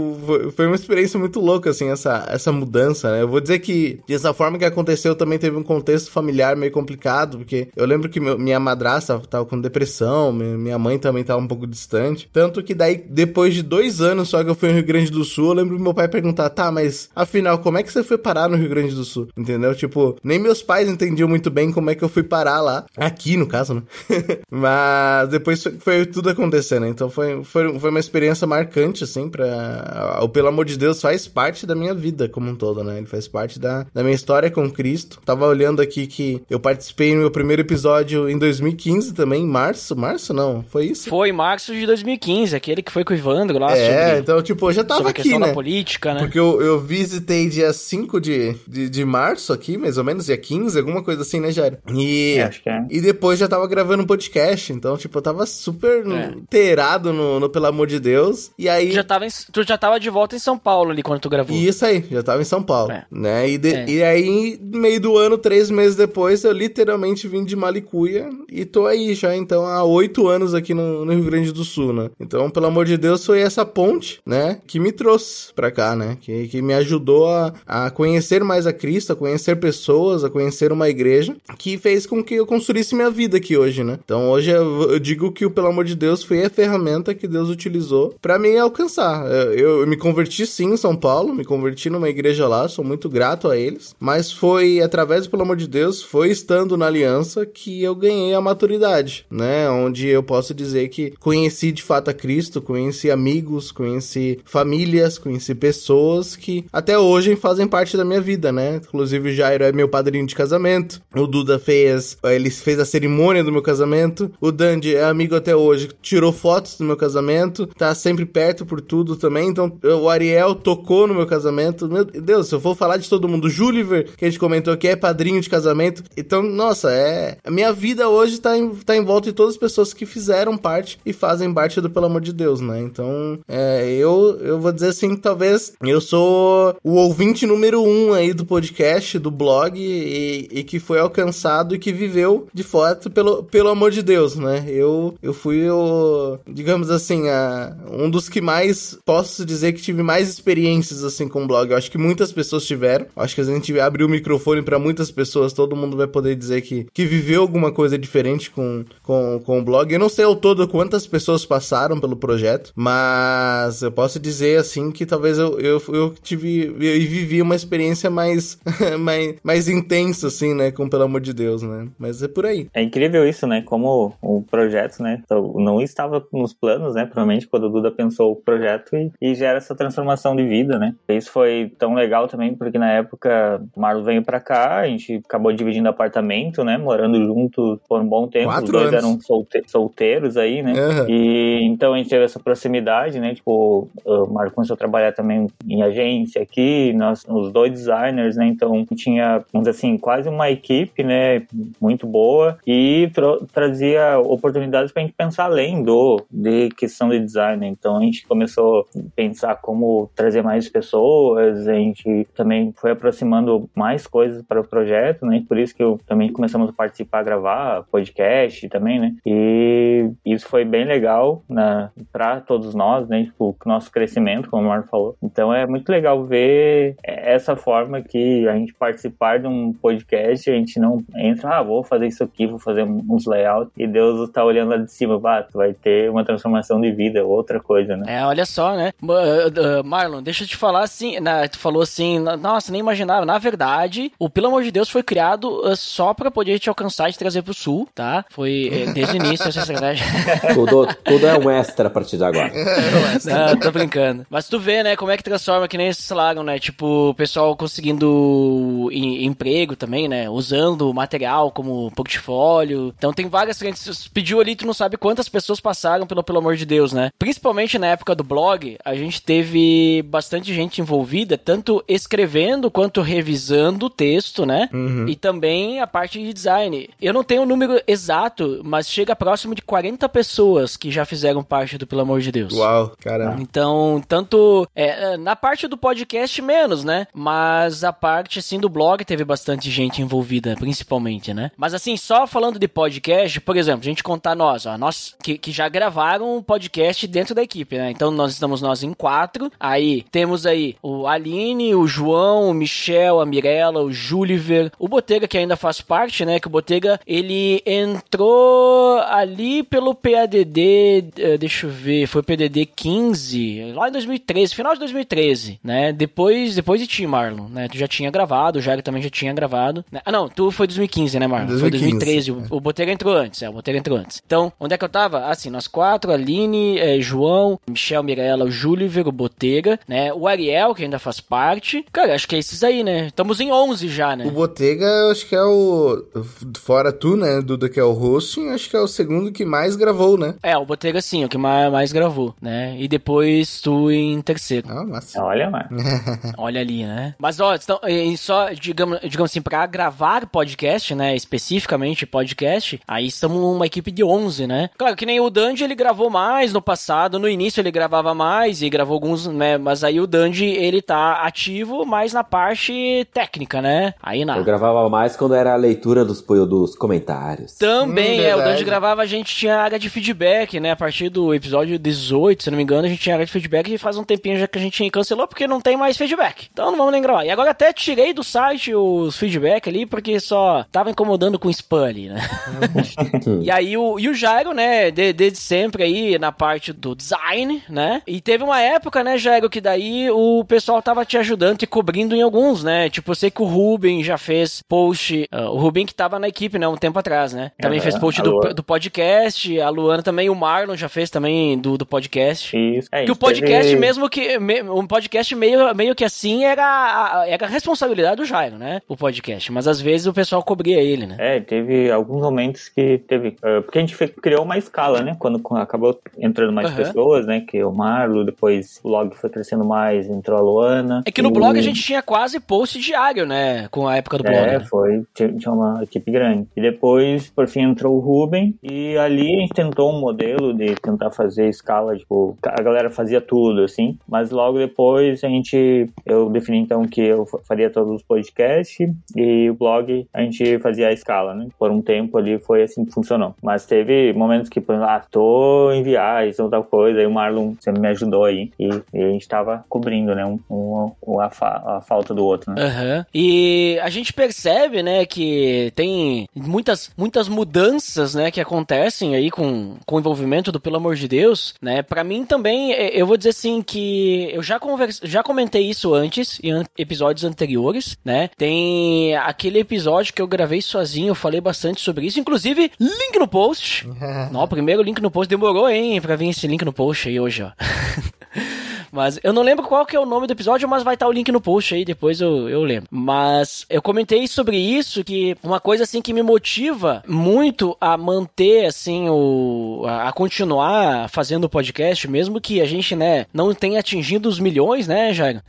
foi uma experiência muito louca, assim, essa, essa mudança, né? Eu vou dizer que, dessa forma que aconteceu, também teve um contexto familiar meio complicado, porque eu lembro que meu, minha madrasta tava com depressão, minha mãe também tava um pouco distante. Tanto que daí, depois de dois anos só que eu fui no Rio Grande do Sul, eu lembro meu pai perguntar, tá, mas afinal, como é que você foi parar no Rio Grande do Sul, entendeu? Tipo, nem meus pais entendiam muito bem como é que eu fui parar lá. Aqui, no caso, né? *laughs* Mas depois foi, foi tudo acontecendo. Então foi, foi, foi uma experiência marcante, assim, pra. O Pelo Amor de Deus faz parte da minha vida como um todo, né? Ele faz parte da, da minha história com Cristo. Tava olhando aqui que eu participei no meu primeiro episódio em 2015 também, em março. Março não, foi isso? Foi em março de 2015, aquele que foi com o Ivandro lá É, sobre, então, tipo, eu já tava aqui, questão né? da política, né? Porque eu, eu visitei dia 5 de, de, de março aqui, mais ou menos, dia 15, alguma coisa assim, né, Jair? E, É, acho que é. e depois já tava gravando um podcast, então, tipo, eu tava super É. inteirado no, no Pelo Amor de Deus. E aí. Já, tava em- tu já tava de volta em São Paulo ali quando tu gravou. Isso aí, já tava em São Paulo, É. né? E, de- É. e aí, meio do ano, três meses depois, eu literalmente vim de Malicuia e tô aí já, então, há oito anos aqui no, no Rio Grande do Sul, né? Então, pelo amor de Deus, foi essa ponte, né? Que me trouxe pra cá, né? Que, que me ajudou a, a conhecer mais a Cristo, a conhecer pessoas, a conhecer uma igreja, que fez com que eu construísse minha vida aqui hoje, né? Então, hoje eu, eu digo que o pelo amor de Deus foi a ferramenta que Deus utilizou pra me alcançar. Eu, eu me converti sim em São Paulo, me converti numa igreja lá, sou muito grato a eles, mas foi através pelo amor de Deus, foi estando na aliança que eu ganhei a maturidade, né? Onde eu posso dizer que conheci de fato a Cristo, conheci amigos, conheci famílias, conheci pessoas que até hoje fazem parte da minha vida, né? Inclusive o Jairo é meu padrinho de casamento, o Duda fez, ele fez a cerimônia do meu casamento, o Dandy é amigo até hoje, tirou fotos do meu casamento, tá sempre perto por tudo também, então o Ariel tocou no meu casamento, meu Deus, se eu for falar de todo mundo, o Juliver, que a gente comentou que é padrinho de casamento, então, nossa, é, a minha vida hoje tá em, tá em volta de todas as pessoas que fizeram parte e fazem parte do Pelo Amor de Deus, né, então, é, eu, eu vou dizer assim, talvez eu sou o ouvinte número um aí do podcast, do blog, e, e que foi alcançado e que viveu de fato pelo, pelo amor de Deus, né? Eu, eu fui o, digamos assim, a, um dos que mais posso dizer que tive mais experiências assim com o blog. Eu acho que muitas pessoas tiveram. Eu acho que a gente abrir o microfone para muitas pessoas, todo mundo vai poder dizer que, que viveu alguma coisa diferente com, com, com o blog. Eu não sei ao todo quantas pessoas passaram pelo projeto, mas eu posso dizer assim que talvez eu, eu, eu tive eu vivi uma experiência mais, *laughs* mais, mais intensa, assim, né? Com pelo amor de Deus, né? Mas é por aí. É incrível isso, né? Como o projeto, né? então, Não estava nos planos, né? Provavelmente quando o Duda pensou o projeto e, e gera essa transformação de vida, né? Isso foi tão legal também porque na época o Marlon veio pra cá, a gente acabou dividindo apartamento, né? Morando juntos por um bom tempo. Quatro Os dois anos. eram solte- solteiros aí, né? Aham. E então a gente teve essa proximidade, né? Tipo, o Marco começou a trabalhar também em agência aqui, nós, os dois designers, né? Então tinha, vamos dizer assim, quase uma equipe, né? Muito boa e trazia oportunidades pra gente pensar além do de questão de design. Então a gente começou pensar como trazer mais pessoas, a gente também foi aproximando mais coisas para o projeto, né? Por isso que eu também começamos a participar, gravar podcast também, né? E isso foi bem legal na para todos nós, né? Tipo, o nosso crescimento, como o Marco falou. Então é muito legal ver essa forma que a gente participar de um podcast, a gente não entra, ah, vou fazer isso aqui, vou fazer uns layouts, e Deus tá olhando lá de cima, bah, vai ter uma transformação de vida, outra coisa, né? É, olha só, né? Ah, ah, Marlon, deixa eu te falar assim, né, tu falou assim, nossa, nem imaginava. Na verdade, o Pelo Amor de Deus foi criado ah, só pra poder te alcançar e te trazer pro sul, tá? Foi eh, desde o início essa estratégia. *laughs* Tudo, tudo é um extra a partir de agora. *laughs* Não, tô brincando. Mas tu vê, né, como é que transforma, que nem esses falaram, né? Tipo, o pessoal conseguindo em- emprego também, né? Usando o material como portfólio. Então tem várias frentes. Pediu ali, tu não sabe quantas pessoas passaram pelo Pelo Amor de Deus, né? Principalmente na época do blog, a gente teve bastante gente envolvida, tanto escrevendo quanto revisando o texto, né? E também a parte de design. Eu não tenho o número exato, mas chega próximo de 40 pessoas que já fizeram parte do Pelo Amor de Deus. Uau, caramba. Então, tanto é, na parte do podcast menos, né? Mas a parte assim do blog teve bastante gente envolvida, principalmente, né? Mas assim, só falando de podcast, por exemplo, a gente contar nós, ó, nós que, que já gravaram um podcast dentro da equipe, né? Então nós estamos nós em quatro. Aí temos aí o Aline, o João, o Michel, a Mirella, o Juliver, o Botega que ainda faz parte, né? Que o Botega ele entrou ali pelo PADD, eh, deixa eu ver, foi PDD 15, lá em 2013, final de 2013, né? Depois, depois de ti, Marlon, né? Tu já tinha gravado, o Jairo também já tinha gravado. né? Ah, não, tu foi 2015, né, Marlon? Foi 2015, 2013, o, o Botega entrou antes, é, o Botega entrou antes. Então, onde é que eu tava? Assim, nós quatro, Aline, eh, João, Michel, Mirella, o Júliver, o Botega, né? O Ariel, que ainda faz parte. Cara, acho que é esses aí, né? Estamos em 11 já, né? O Botega, eu acho que é o. Fora tu, né, Duda, que é o hosting, acho que é o segundo que mais gravou, né? É, o Botega sim, o que mais, mais gravou, né? E depois tu em terceiro. Ah, massa. Olha, mano. *laughs* Olha ali, né? Mas, ó, então, e só, digamos, digamos assim, pra gravar podcast, né, especificamente podcast, aí estamos uma equipe de 11, né? Claro que nem o Dandy, ele gravou mais no passado, no início ele gravava mais e gravou alguns, né, mas aí o Dandy, ele tá ativo mais na parte técnica, né? Aí na... Eu gravava mais quando era a leitura dos, dos comentários. Também, Hum, é, o. Dandy gravava, a gente tinha área de feedback, né? A partir do episódio 18, se não me engano, a gente tinha área de feedback e faz um tempinho já que a gente cancelou porque não tem mais feedback. Então não vamos nem gravar. E agora até tirei do site os feedback ali porque só tava incomodando com spam ali, né? *laughs* e aí o, e o Jairo, né, de- desde sempre aí na parte do design, né? E teve uma época, né, Jairo, que daí o pessoal tava te ajudando e cobrindo em alguns, né? Tipo, eu sei que o Ruben já fez post, ah, o Ruben que tava na equipe, né, um tempo atrás, né? Também Aham, fez post do, do podcast, a Luana também, o Marlon já fez também do, do podcast. Isso. É, Que o podcast teve- mesmo que. me- um podcast meio, meio que assim era, a- era a responsabilidade do Jairo, né? O podcast. Mas às vezes o pessoal cobria ele, né? É, teve alguns momentos que teve. eh, porque a gente criou uma escala, né? Quando acabou entrando mais Aham. pessoas, né? Que o Marlo, depois o blog foi crescendo mais, entrou a Luana. É que no e- blog a gente tinha quase post diário, né? Com a época do blog. É, né? foi. Tinha uma equipe grande. E depois, por fim, entrou o Ruben. E ali a gente tentou um modelo de tentar fazer escala, tipo, a galera fazia tudo, assim. Mas logo depois a gente. Eu defini então que eu fa- faria todos os podcasts e o blog a gente fazia a escala, né? Por um tempo ali foi assim que funcionou. Mas teve momentos que, por exemplo, ah, tô em viagem, ou tal coisa. Aí o Marlon sempre me ajudou aí. E, e a gente tava cobrindo, né? Um, um- a, fa- a falta do outro, né? Aham. E a gente percebe, né, que tem muitas, muitas mudanças, né, que acontecem aí com, com o envolvimento do Pelo Amor de Deus, né? Pra mim também, eh, eu vou dizer assim que eu já, convers... já comentei isso antes, em an- episódios anteriores, né? Tem aquele episódio que eu gravei sozinho, eu falei bastante sobre isso, inclusive, link no post. *laughs* Não, primeiro link no post demorou, hein, pra vir esse link no post aí hoje, ó. *laughs* Mas eu não lembro qual que é o nome do episódio, mas vai estar o link no post aí, depois eu, eu lembro. Mas eu comentei sobre isso, que uma coisa assim que me motiva muito a manter, assim, o. a, a continuar fazendo o podcast, mesmo que a gente, né, não tenha atingido os milhões, né, Jairo?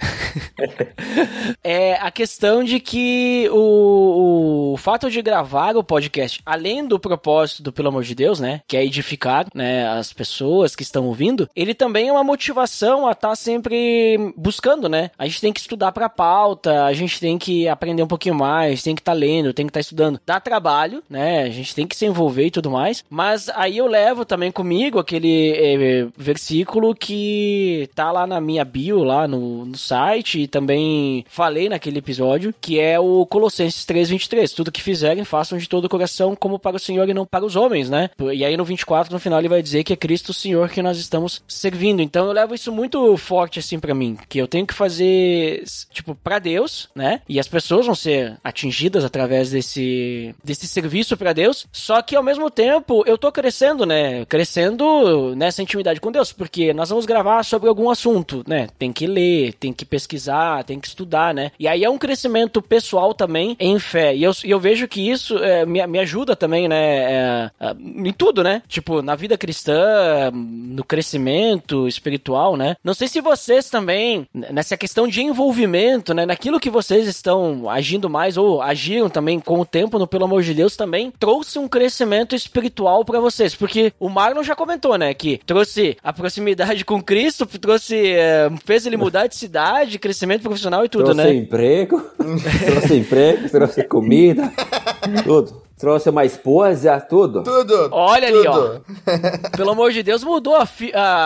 *laughs* é a questão de que o, o fato de gravar o podcast, além do propósito do Pelo Amor de Deus, né, que é edificar, né, as pessoas que estão ouvindo, ele também é uma motivação a estar sempre buscando, né? A gente tem que estudar pra pauta, a gente tem que aprender um pouquinho mais, tem que estar lendo, tem que estar estudando. Dá trabalho, né? A gente tem que se envolver e tudo mais, mas aí eu levo também comigo aquele eh, versículo que tá lá na minha bio, lá no, no site, e também falei naquele episódio, que é o Colossenses 3:23. Tudo que fizerem, façam de todo o coração, como para o Senhor e não para os homens, né? E aí no 24, no final, ele vai dizer que é Cristo o Senhor que nós estamos servindo. Então eu levo isso muito forte assim pra mim, que eu tenho que fazer, tipo, pra Deus, né? E as pessoas vão ser atingidas através desse desse serviço pra Deus. Só que ao mesmo tempo, eu tô crescendo, né? Crescendo nessa intimidade com Deus, porque nós vamos gravar sobre algum assunto, né? Tem que ler, tem que pesquisar, tem que estudar, né? E aí é um crescimento pessoal também em fé. E eu, eu vejo que isso é, me, me ajuda também, né? é, é, em tudo, né? Tipo, na vida cristã, no crescimento espiritual, né? Não sei se vocês também, nessa questão de envolvimento, né? Naquilo que vocês estão agindo mais ou agiram também com o tempo no Pelo Amor de Deus também, trouxe um crescimento espiritual pra vocês. Porque o Marlon já comentou, né? Que trouxe a proximidade com Cristo, trouxe. é, fez ele mudar de cidade, crescimento profissional e tudo, trouxe né? emprego, *laughs* trouxe emprego, trouxe comida, tudo. Trouxe uma esposa, tudo. Tudo. Olha ali, ó. tudo. *laughs* Pelo amor de Deus, mudou a,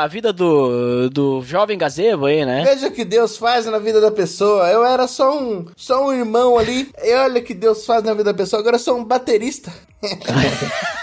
a vida do, do jovem gazebo aí, né? Veja o que Deus faz na vida da pessoa. Eu era só um, só um irmão ali. E olha o que Deus faz na vida da pessoa. Agora eu sou um baterista. *laughs*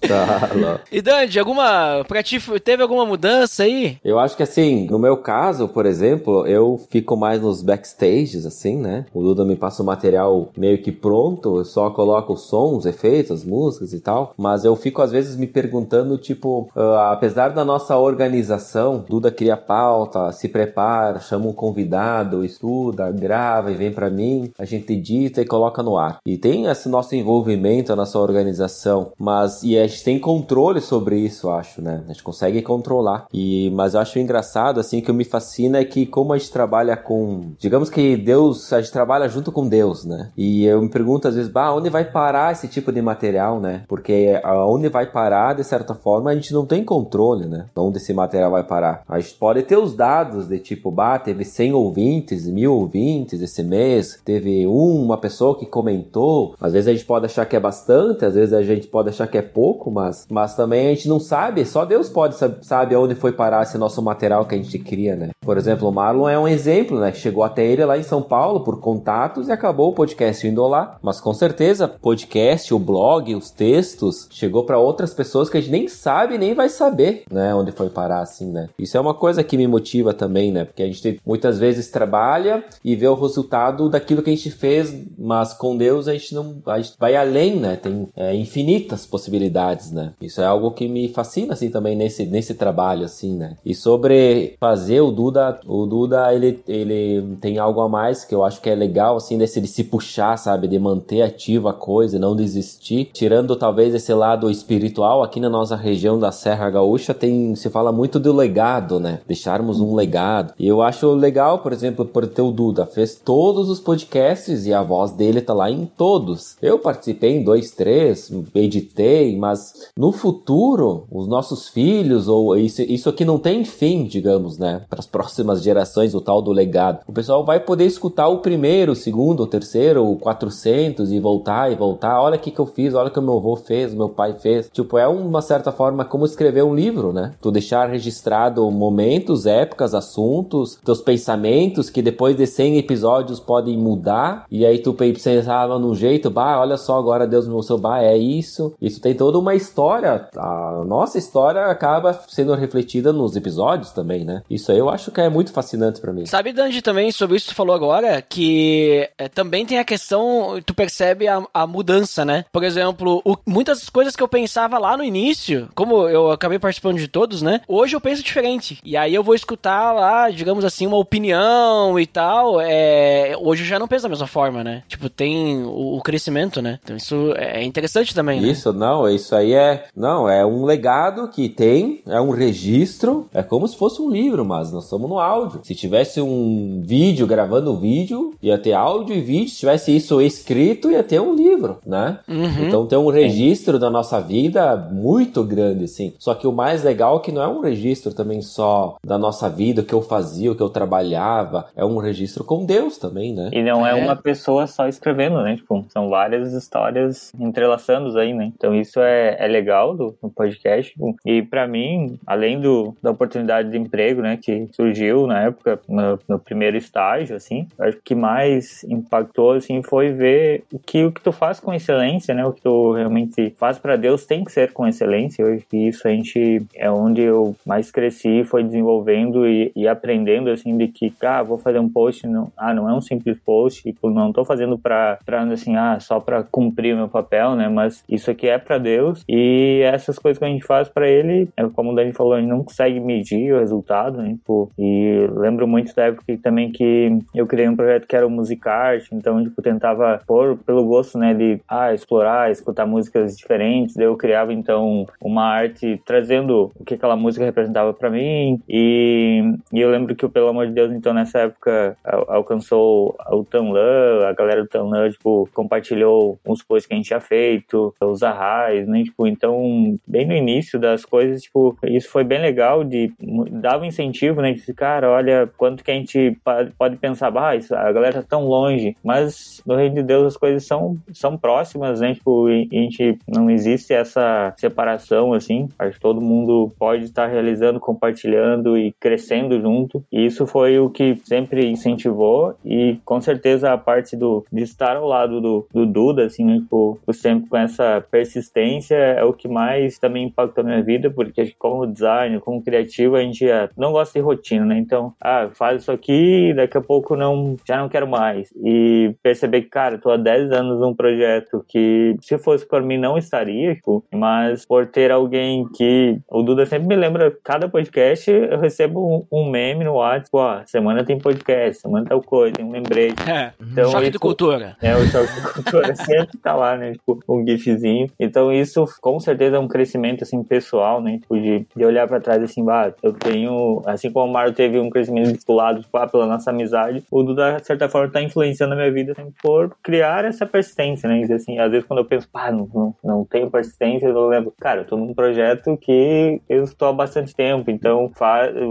Tá, lá. E Dandy, alguma. Pra ti, teve alguma mudança aí? Eu acho que assim, no meu caso, por exemplo, eu fico mais nos backstages, assim, né? O Duda me passa o material meio que pronto, eu só coloco os sons, os efeitos, as músicas e tal. Mas eu fico às vezes me perguntando, tipo, ah, apesar da nossa organização, Duda cria pauta, se prepara, chama um convidado, estuda, grava e vem pra mim, a gente edita e coloca no ar. E tem esse nosso envolvimento, a nossa organização, mas e a gente tem controle sobre isso, acho, né? A gente consegue controlar. E mas eu acho engraçado assim que me fascina é que como a gente trabalha com, digamos que Deus, a gente trabalha junto com Deus, né? E eu me pergunto às vezes, bah, onde vai parar esse tipo de material, né? Porque aonde vai parar, de certa forma, a gente não tem controle, né? Onde esse material vai parar. A gente pode ter os dados de tipo, bah, teve 100 ouvintes, mil ouvintes esse mês, teve uma pessoa que comentou. Às vezes a gente pode achar que é bastante, às vezes a gente pode achar que é pouco, mas, mas também a gente não sabe, só Deus pode saber sabe aonde foi parar esse nosso material que a gente cria, né? Por exemplo, o Marlon é um exemplo, né? Chegou até ele lá em São Paulo por contatos e acabou o podcast indo lá. Mas com certeza, podcast, o blog, os textos, chegou para outras pessoas que a gente nem sabe nem vai saber, né? Onde foi parar, assim, né? Isso é uma coisa que me motiva também, né? Porque a gente muitas vezes trabalha e vê o resultado daquilo que a gente fez, mas com Deus a gente não a gente vai além, né? Tem é, infinitas possibilidades, né? Isso é algo que me fascina, assim, também nesse, nesse trabalho, assim, né? E sobre fazer o Duda, o Duda, ele, ele tem algo a mais que eu acho que é legal, assim, desse de se puxar, sabe? De manter ativa a coisa não desistir. Tirando talvez esse lado espiritual, aqui na nossa região da Serra Gaúcha tem, se fala muito do legado, né? Deixarmos um legado. E eu acho legal, por exemplo, por ter o Duda, fez todos os podcasts e a voz dele tá lá em todos. Eu participei em dois, três, editei, mas no futuro, os nossos filhos, ou isso, isso aqui não tem fim, digamos, né? Para as próximas gerações, o tal do legado. O pessoal vai poder escutar o primeiro, o segundo, o terceiro, o 400 e voltar e voltar. Olha o que, que eu fiz, olha o que o meu avô fez, meu pai fez. Tipo, é uma certa forma como escrever um livro, né? Tu deixar registrado momentos, épocas, assuntos, teus pensamentos que depois de 100 episódios podem mudar. E aí tu pensava num jeito, bah, olha só, agora Deus me mostrou, bah, é isso. Isso tem toda uma história. A nossa história acaba sendo refletida nos episódios também, né? Isso aí eu acho que é muito fascinante para mim. Sabe, Danji, também sobre isso que tu falou agora, que é, também tem a questão, tu percebe a, a mudança, né? Por exemplo, o, muitas coisas que eu pensava lá no início, como eu acabei participando de todos, né? Hoje eu penso diferente. E aí eu vou escutar lá, digamos assim, uma opinião e tal. É, hoje eu já não penso da mesma forma, né? Tipo, tem o, o crescimento, né? Então isso é interessante também, né? Isso, não, isso aí é. Não, é um legado que tem, é um registro, é como se fosse um livro, mas nós estamos no áudio. Se tivesse um vídeo gravando um vídeo, ia ter áudio e vídeo. Se tivesse isso escrito, ia ter um livro, né? Uhum. Então tem um registro da nossa vida muito grande, assim. Só que o mais legal é que não é um registro também só da nossa vida, o que eu fazia, o que eu trabalhava. É um registro com Deus também, né? E não é, É. uma pessoa só escrevendo, né? Tipo, são várias histórias entrelaçando aí, né? Então isso é, é legal do, do podcast. E pra mim, além do, da oportunidade de emprego, né? Que surgiu na época, no, no primeiro estágio, assim, acho que mais impactou, assim, foi ver o que, o que tu faz com excelência, né? O que tu realmente faz pra Deus tem que ser com excelência. Que isso a gente é onde eu mais cresci, foi desenvolvendo e, e aprendendo, assim, de que, ah, vou fazer um post, não, ah, não é um simples post, tipo, não tô fazendo pra assim, ah, só pra cumprir meu papel, né? Mas isso aqui é pra Deus e essas coisas que a gente faz pra Ele, é como o Dani falou, a gente não consegue medir o resultado, né? Tipo, e lembro muito da época também que eu criei um projeto que era o Musicart, então, tipo, tentava pôr pelo gosto, né, de, ah, explorar, escutar músicas diferentes, daí eu criava, então, uma arte trazendo o que aquela música representava pra mim e, e eu lembro que o Pelo Amor de Deus, então, nessa época al- alcançou o Tanlan, a galera do Tanlan, tipo, compartilhou uns posts que a gente tinha feito, os arrais, né, tipo, então, bem no início das coisas, tipo, isso foi bem legal de, dava incentivo, né, de cara, olha, quanto que a gente pode pensar, ah, isso, a galera tá tão longe, mas no reino de Deus as coisas são, são próximas, né? Tipo, a gente não existe essa separação, assim. Acho que todo mundo pode estar realizando, compartilhando e crescendo junto. E isso foi o que sempre incentivou e com certeza a parte do, de estar ao lado do, do Duda, assim, né? Tipo, sempre com essa persistência é o que mais também impactou a minha vida, porque como design, como criativo, a gente não gosta de rotina, né? Então, ah, faz isso aqui, daqui a pouco não, já não quero mais. E perceber que, cara, tô há 10 anos num projeto que, se fosse por mim, não estaria, tipo, mas por ter alguém que. O Duda sempre me lembra, cada podcast eu recebo um, um meme no WhatsApp, ó, semana tem podcast, semana tal coisa, tem um lembrete. É, então, choque isso, de cultura. É, o choque de cultura *laughs* sempre tá lá, né? Tipo, um gifzinho. Então isso, com certeza, é um crescimento, assim, pessoal, né? Tipo, de, de olhar pra trás, assim, bah, eu tenho, assim como o Mário teve um crescimento musculado, tipo, ah, pela nossa amizade, o Duda, de certa forma, tá influenciando a minha vida, assim, por criar essa persistência, né? E, assim, às vezes quando eu penso, pá, não, não, não tenho persistência, eu lembro, cara, eu tô num projeto que eu estou há bastante tempo, então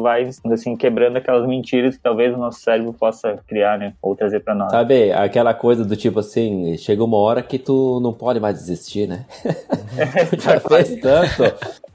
vai, assim, quebrando aquelas mentiras que talvez o nosso cérebro possa criar, né? Ou trazer pra nós. Sabe, aquela coisa do tipo assim, chega uma hora que tu não pode mais desistir, né? *laughs* já fez tanto.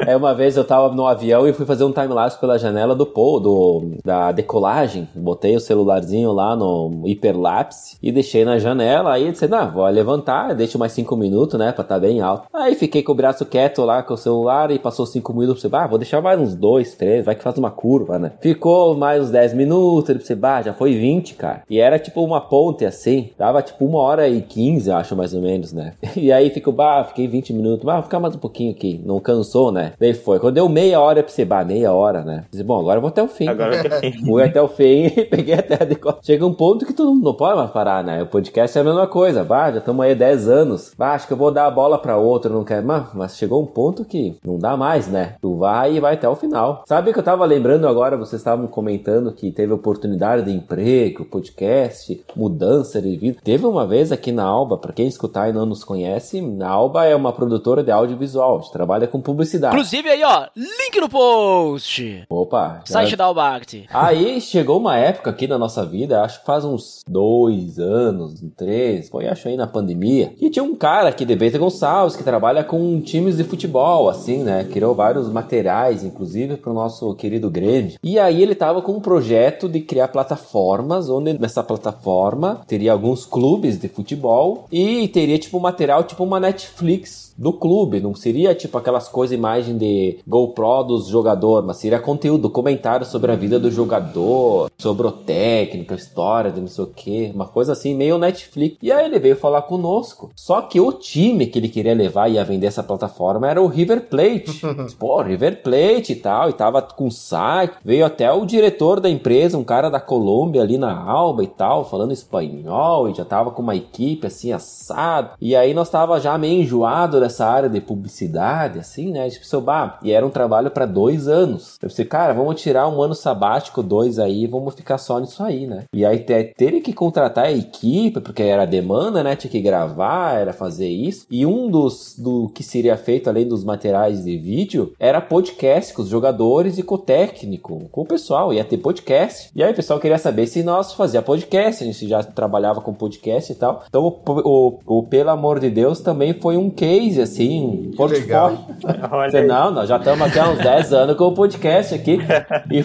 É, uma vez eu tava no avião e fui fazer um time-lapse pela janela do Paul, do, da decolagem. Botei o celularzinho lá no hiperlapse e deixei na janela. Aí disse, não, vou levantar, deixo mais cinco minutos, né, pra tá bem alto. Aí fiquei com o braço quieto lá com o celular e passou cinco minutos. Você, ah, vou deixar mais uns dois, três, vai que faz uma curva, né? Ficou mais uns dez minutos. Ele disse, bah, já foi vinte, cara. E era tipo uma ponte assim, dava tipo uma hora e quinze, acho mais ou menos, né? *laughs* E aí ficou, bah, fiquei vinte minutos, bah, vou ficar mais um pouquinho aqui. Não cansou, né? Daí foi. Quando deu meia hora, eu pensei, bah, meia hora, né? Disse, bom, agora eu vou até o fim. Agora até o fim. Fui até o fim *laughs* e peguei até a decola. Chega um ponto que tu não, não pode mais parar, né? O podcast é a mesma coisa. Bah, já estamos aí 10 anos. Bah, acho que eu vou dar a bola pra outro, não quero. Mas, mas chegou um ponto que não dá mais, né? Tu vai e vai até o final. Sabe que eu tava lembrando agora, vocês estavam comentando que teve oportunidade de emprego, podcast, mudança de vida. Teve uma vez aqui na Alba, pra quem escutar e não nos conhece, a Alba é uma produtora de audiovisual, a gente trabalha com publicidade. Inclusive aí, ó, link no post. Opa. Site já... da Albact. Aí chegou uma época aqui na nossa vida, acho que faz uns dois anos, três, foi acho aí na pandemia, que tinha um cara aqui de Beta Gonçalves que trabalha com times de futebol, assim, né? Criou vários materiais, inclusive pro nosso querido Grêmio. E aí ele tava com um projeto de criar plataformas, onde nessa plataforma teria alguns clubes de futebol e teria tipo material, tipo uma Netflix do clube, não seria tipo aquelas coisas, imagem de GoPro dos jogadores, mas seria conteúdo, comentário sobre a vida do jogador, sobre o técnico, história de não sei o que, uma coisa assim, meio Netflix. E aí ele veio falar conosco. Só que o time que ele queria levar e ia vender essa plataforma era o River Plate. *laughs* Pô, River Plate e tal, e tava com site. Veio até o diretor da empresa, um cara da Colômbia ali na Alba e tal, falando espanhol, e já tava com uma equipe assim assado. E aí nós tava já meio enjoado dessa área de publicidade, assim, né? A gente pensou, bah, e era um trabalho para dois anos. Eu pensei, cara, vamos tirar um ano sabático, dois aí, vamos ficar só nisso aí, né? E aí teria que contratar a equipe, porque era demanda, né? Tinha que gravar, era fazer isso. E um dos do que seria feito, além dos materiais de vídeo, era podcast com os jogadores e com o técnico, com o pessoal. Ia ter podcast. E aí o pessoal queria saber se nós fazia podcast, a gente já trabalhava com podcast e tal. Então o, o, o Pelo Amor de Deus também foi um case case, assim, um portfólio. *laughs* Você, não, nós já estamos aqui há uns 10 anos com o podcast aqui. E,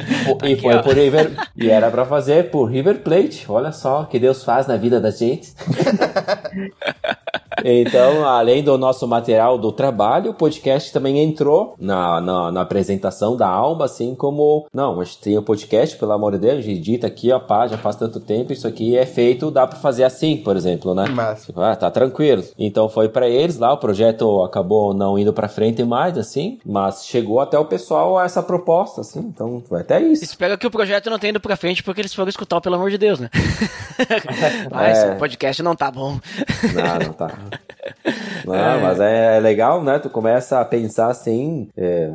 e foi por River. E era para fazer por River Plate. Olha só o que Deus faz na vida da gente. *laughs* Então, além do nosso material do trabalho, o podcast também entrou na, na, na apresentação da Alma, assim como, não, a gente tem o podcast, pelo amor de Deus, a gente edita aqui, ó, pá, já faz tanto tempo, isso aqui é feito, dá para fazer assim, por exemplo, né? Mas... Tipo, ah, tá tranquilo. Então foi para eles lá, o projeto acabou não indo para frente mais, assim, mas chegou até o pessoal a essa proposta, assim, então vai até isso. Espera que o projeto não tenha indo pra frente porque eles foram escutar, pelo amor de Deus, né? *laughs* Mas é. o podcast não tá bom. Não, não tá. *laughs* Não, mas é, é legal, né? Tu começa a pensar assim, é,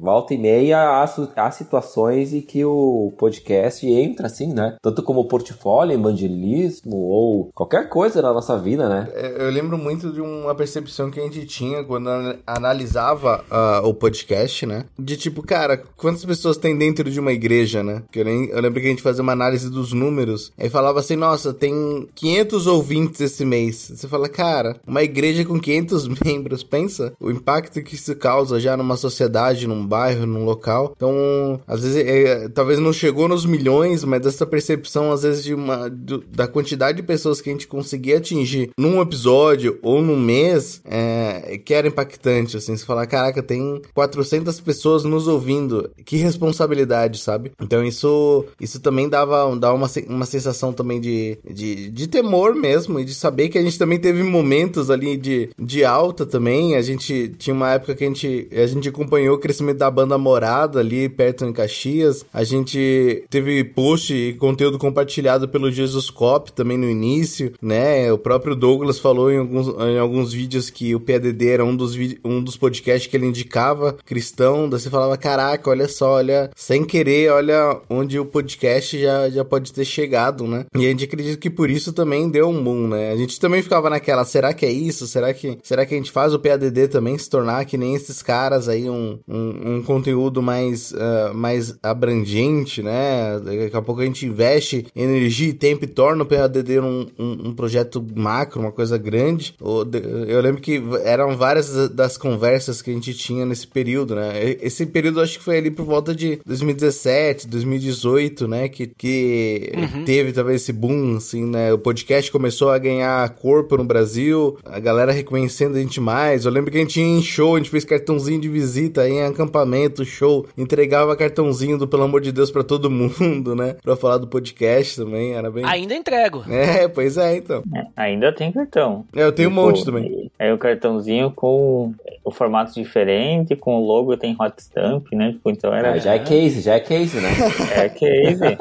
volta e meia há, há situações em que o podcast entra assim, né? Tanto como portfólio, evangelismo ou qualquer coisa na nossa vida, né? É, Eu lembro muito de uma percepção que a gente tinha quando ana- analisava ah, o podcast, né? De tipo, cara, quantas pessoas tem dentro de uma igreja, né? Que eu, nem- eu lembro que a gente fazia uma análise dos números, aí falava assim, nossa, tem 500 ouvintes esse mês. Você fala, cara, uma igreja com 500 *laughs* membros, pensa o impacto que isso causa já numa sociedade, num bairro, num local. Então, às vezes, é, talvez não chegou nos milhões, mas essa percepção, às vezes, de uma, do- da quantidade de pessoas que a gente conseguia atingir num episódio ou num mês, é, que era impactante, assim, você falar, caraca, tem 400 pessoas nos ouvindo, que responsabilidade, sabe? Então, isso, isso também dava, dava uma, uma sensação também de, de, de temor mesmo, e de saber que a gente também teve momentos ali de, de alta também, a gente tinha uma época que a gente, a gente acompanhou o crescimento da banda Morada ali perto em Caxias. A gente teve post e conteúdo compartilhado pelo Jesus Cop também no início, né? O próprio Douglas falou em alguns, em alguns vídeos que o PADD era um dos, um dos podcasts que ele indicava cristão. Daí você falava, caraca, olha só, olha, sem querer, olha onde o podcast já, já pode ter chegado, né? E a gente acredita que por isso também deu um boom, né? A gente também ficava naquela, será que é isso? Será que, será que a gente faz o PADD também se tornar que nem esses caras aí, um, um, um conteúdo mais, ah, mais abrangente, né? Daqui a pouco a gente investe energia e tempo e torna o PADD um, um, um projeto macro, uma coisa grande. Eu lembro que eram várias das conversas que a gente tinha nesse período, né? Esse período acho que foi ali por volta de 2017, 2018, né? Que, que teve talvez esse boom, assim, né? O podcast começou a ganhar corpo no Brasil, a galera reconhecendo a gente mais. Eu lembro que a gente ia em show, a gente fez cartãozinho de visita em acampamento, show, entregava cartãozinho do Pelo Amor de Deus pra todo *laughs* mundo, né? Pra falar do podcast também, era bem... Ainda entrego. *laughs* É, pois é, então. Ainda tem cartão. É, eu tenho um Tipo, monte também. Aí o cartãozinho com o formato diferente, com o logo tem hot stamp, né? Tipo, então era. Ah, já é case, já é case, né? *laughs* É case.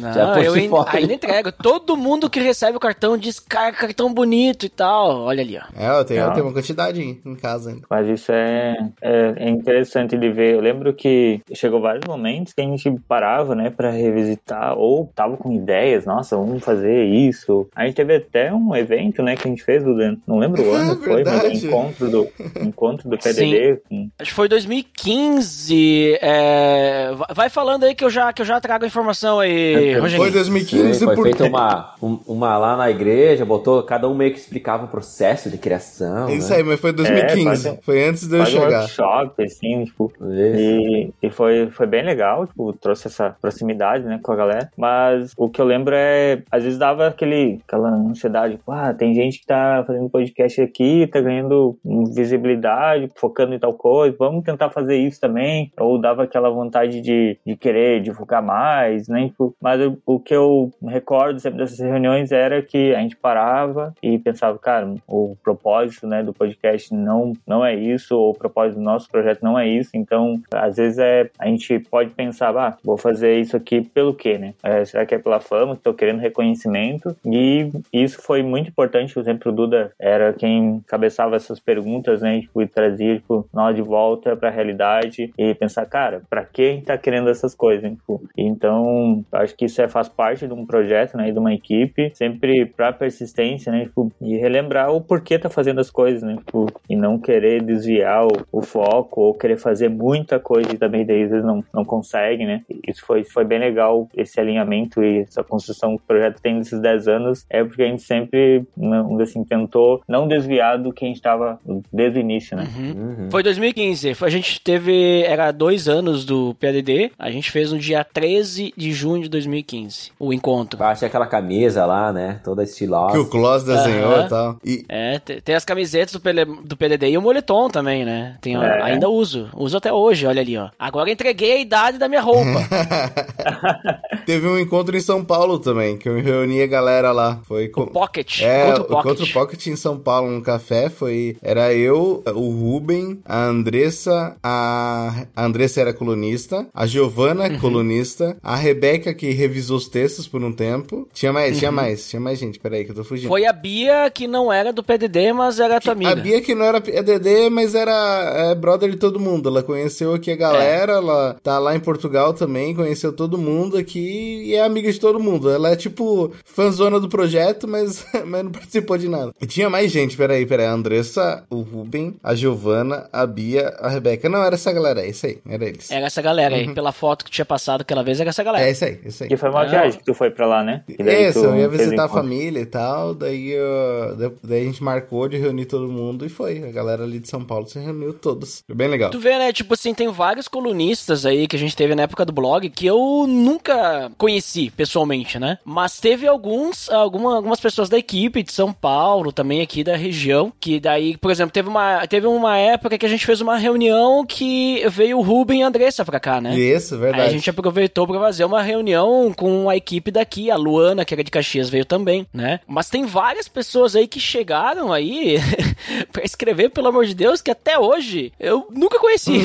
Não, Já eu foto. ainda entrego. Todo mundo que recebe o cartão diz, cara, cartão bonito e tal. Olha ali, ó. É, eu tenho, eu tenho uma quantidade em, em casa ainda. Mas isso é, é, é interessante de ver. Eu lembro que chegou vários momentos que a gente parava, né, pra revisitar, ou tava com ideias, nossa, vamos fazer isso. A gente teve até um evento, né, que a gente fez, Dudan. Não lembro o *laughs* ano É que foi, mas encontro do, encontro do PDD. com- Acho que foi 2015. é, va- Vai falando aí que eu já, que eu já trago a informação aí, Foi Rogerinho. Foi 2015 Sim, foi por feita uma, um- uma lá na igreja, botou, cada um meio que explicava o processo de criação. Isso né? aí, mas foi 2015. quase um- foi antes de eu Faz um chegar. workshop, assim, tipo, Isso. E, e foi, foi bem legal, tipo, trouxe essa proximidade, né, com a galera. Mas o que eu lembro é, às vezes dava aquele, aquela ansiedade, tipo, ah, tem gente que tá fazendo podcast aqui, tá ganhando visibilidade, focando em tal coisa, vamos tentar fazer isso também. Ou dava aquela vontade de, de querer divulgar mais, né, tipo, mas o, o que eu recordo sempre dessas reuniões era que a gente parava e pensava, cara, o propósito, né, do podcast não, não é isso, ou o propósito do nosso projeto não é isso, então, às vezes é, a gente pode pensar, ah, vou fazer isso aqui pelo quê, né? É, será que é pela fama, tô querendo reconhecimento? E isso foi muito importante, por exemplo, o Duda era quem cabeçava essas perguntas, né, tipo, e trazia, tipo, nós de volta pra realidade e pensar, cara, pra que a gente tá querendo essas coisas, né? Tipo, então, acho que isso é, faz parte de um projeto, né, e de uma equipe, sempre pra persistência, né, tipo, e relembrar o porquê tá fazendo as coisas, né, tipo, e não querer desviar o, o foco ou querer fazer muita coisa e também daí às vezes não, não consegue, né, isso foi, foi bem legal, esse alinhamento e essa construção que o projeto tem nesses 10 anos, é porque a gente sempre, não, assim, tentou não desviar do que a gente tava desde o início, né. Uhum. Foi 2015. Foi- A gente teve. Era dois anos do PADD. A gente fez no dia 13 de junho de 2015. O encontro. Achei aquela camisa lá, né? Toda estilosa. Que o Kloss desenhou Aham. e tal. E, É, te- tem as camisetas do, PL do PDD e o moletom também, né? Tem, É. Ainda uso. Uso até hoje, olha ali, ó. Agora entreguei a idade da minha roupa. *laughs* teve um encontro em São Paulo também, que eu reuni a galera lá. Foi com... o Pocket. É, o Pocket. Encontro Pocket em São Paulo, no café, foi... Era eu, o Ruben, a Andressa, a, a Andressa era colunista, a Giovana, Uhum. colunista, a Rebeca, que revisou os textos por um tempo. Tinha mais, tinha mais, tinha mais gente, peraí que eu tô fugindo. Uhum. Foi a Bia, que não era do PDD, mas era tua amiga. A Bia que não era PDD, mas era é, brother de todo mundo. Ela conheceu aqui a galera, é. ela tá lá em Portugal também, conheceu todo mundo aqui e é amiga de todo mundo. Ela é tipo fãzona do projeto, mas, *laughs* mas não participou de nada. E tinha mais gente, peraí, peraí. A Andressa, o Ruben, a Giovana, a Bia, a Rebeca. Não, era essa galera, é isso aí, era eles. Era essa galera aí, uhum. pela foto que tinha passado aquela vez, era essa galera. É isso aí, isso aí. Que foi uma viagem que tu foi pra lá, né? Isso, eu ia visitar a família e tal, daí, uh, daí a gente marcou de reunir todo mundo e foi. A galera ali de São Paulo se reuniu todos. Foi bem legal. Tu vê, né? Tipo assim, tem vários colunistas aí que a gente teve na época do blog que eu nunca conheci pessoalmente, né? Mas teve alguns, alguma, algumas pessoas da equipe de São Paulo, também aqui da região, que daí, por exemplo, teve uma, teve uma época que a gente fez uma reunião que veio o Ruben e a Andressa pra cá, né? Isso, verdade. Aí a gente aproveitou pra fazer uma reunião com a equipe daqui, a Luana, que era de Caxias, veio também, né? Mas tem várias pessoas aí que chegaram aí *laughs* pra escrever, pelo amor de Deus, que até hoje eu nunca conheci.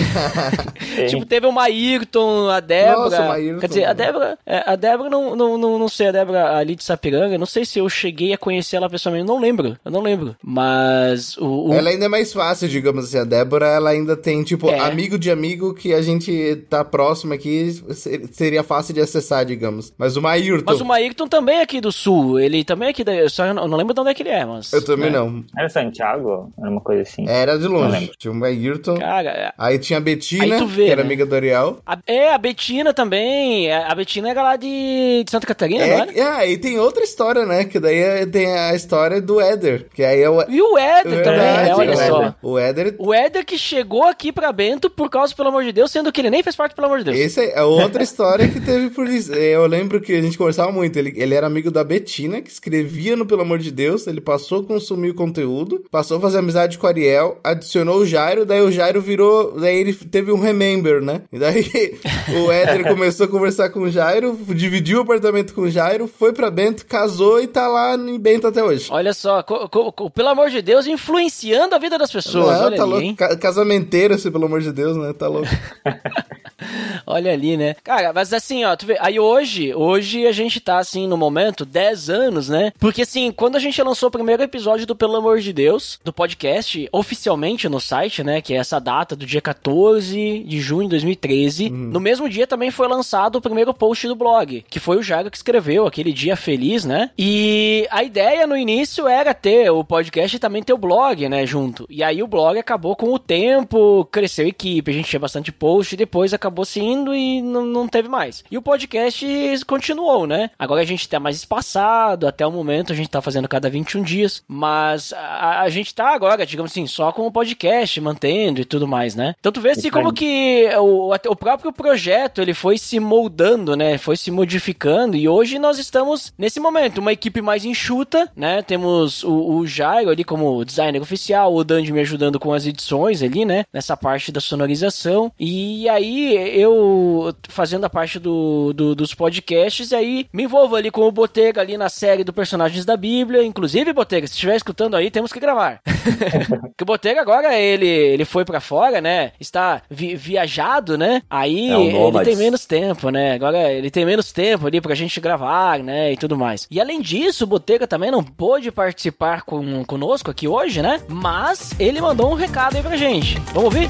*laughs* tipo, teve o Maírton, a Débora. Nossa, Maírton. Quer dizer, a Débora, é, a Débora não, não, não, não sei, a Débora ali de Sapiranga, não sei se eu cheguei a conhecer ela pessoalmente, não lembro, eu não lembro. Mas o, o... Ela ainda é mais fácil, digamos assim, a Débora, ela ainda tem, tipo, é. amigo de amigo que a gente tá próximo aqui, seria fácil de acessar, digamos. Mas o Maírton... Mas o Maírton também é aqui do Sul, ele também é aqui da... Eu só não, não lembro de onde é que ele é, mas... Eu também né? não. Era Santiago? Era uma coisa assim. Era de longe. Tinha o Ayrton. Cara, é. aí tinha a Betina, vê, que era né? amiga do Ariel. A, é, a Betina também. A Betina era lá de, de Santa Catarina, é, não É, e tem outra história, né? Que daí é, tem a história do Éder. Que aí é o... E o Éder também, é, olha só. O Éder... O Éder que chegou aqui pra Bento por causa, pelo amor de Deus, sendo que ele nem fez parte, pelo amor de Deus. Esse é outra história que teve por isso. Eu lembro que a gente conversava muito. Ele, ele era amigo da Betina, que escrevia no Pelo Amor de Deus. Ele passou consumir o conteúdo, passou a fazer amizade com o Ariel, adicionou o Jairo, daí o Jairo virou. Daí ele teve um remember, né? E daí *laughs* o Éder começou a conversar com o Jairo, dividiu o apartamento com o Jairo, foi pra Bento, casou e tá lá em Bento até hoje. Olha só, pelo amor de Deus, influenciando a vida das pessoas. Não, olha tá ali, louco. Hein? Casamenteiro, assim, pelo amor de Deus, né? Tá louco. *laughs* olha ali, né? Cara, mas assim, ó, tu vê, aí hoje, hoje a gente tá assim no momento, 10 anos, né? Porque assim, quando a gente lançou o primeiro episódio do Pelo Amor de Deus, do podcast, oficialmente no site, né? Que é essa data do dia 14 de junho de 2013. Uhum. No mesmo dia também foi lançado o primeiro post do blog, que foi o Jago que escreveu aquele dia feliz, né? E a ideia no início era ter o podcast e também ter o blog, né? Junto. E aí o blog acabou com o tempo, cresceu a equipe, a gente tinha bastante post, depois acabou se indo e não, não teve mais. E o podcast continuou, né? Agora a gente tá mais espaçado, até o momento a gente tá fazendo cada 21 dias, mas a, a gente tá agora, digamos assim, só com o podcast, mantendo e tudo mais, né? Então tu vê assim como que o, o próprio projeto ele foi se moldando, né? Foi se modificando e hoje nós estamos nesse momento, uma equipe mais enxuta, né? Temos o, o Jairo ali como designer oficial, o Dandy me ajudando com as edições ali, né? Nessa parte da sonorização. E aí eu fazendo a parte do, do dos podcasts, e aí me envolvo ali com o Botega ali na série do Personagens da Bíblia. Inclusive, Botega, se estiver escutando aí, temos que gravar. *laughs* que o Botega agora, ele, ele foi para fora, né? Está vi viajado, né? Aí é um ele tem menos tempo, né? Agora ele tem menos tempo ali pra gente gravar, né? E tudo mais. E além disso, o Botega também não pôde participar com, conosco aqui hoje, né? Mas ele mandou um recado aí pra gente. Vamos ouvir?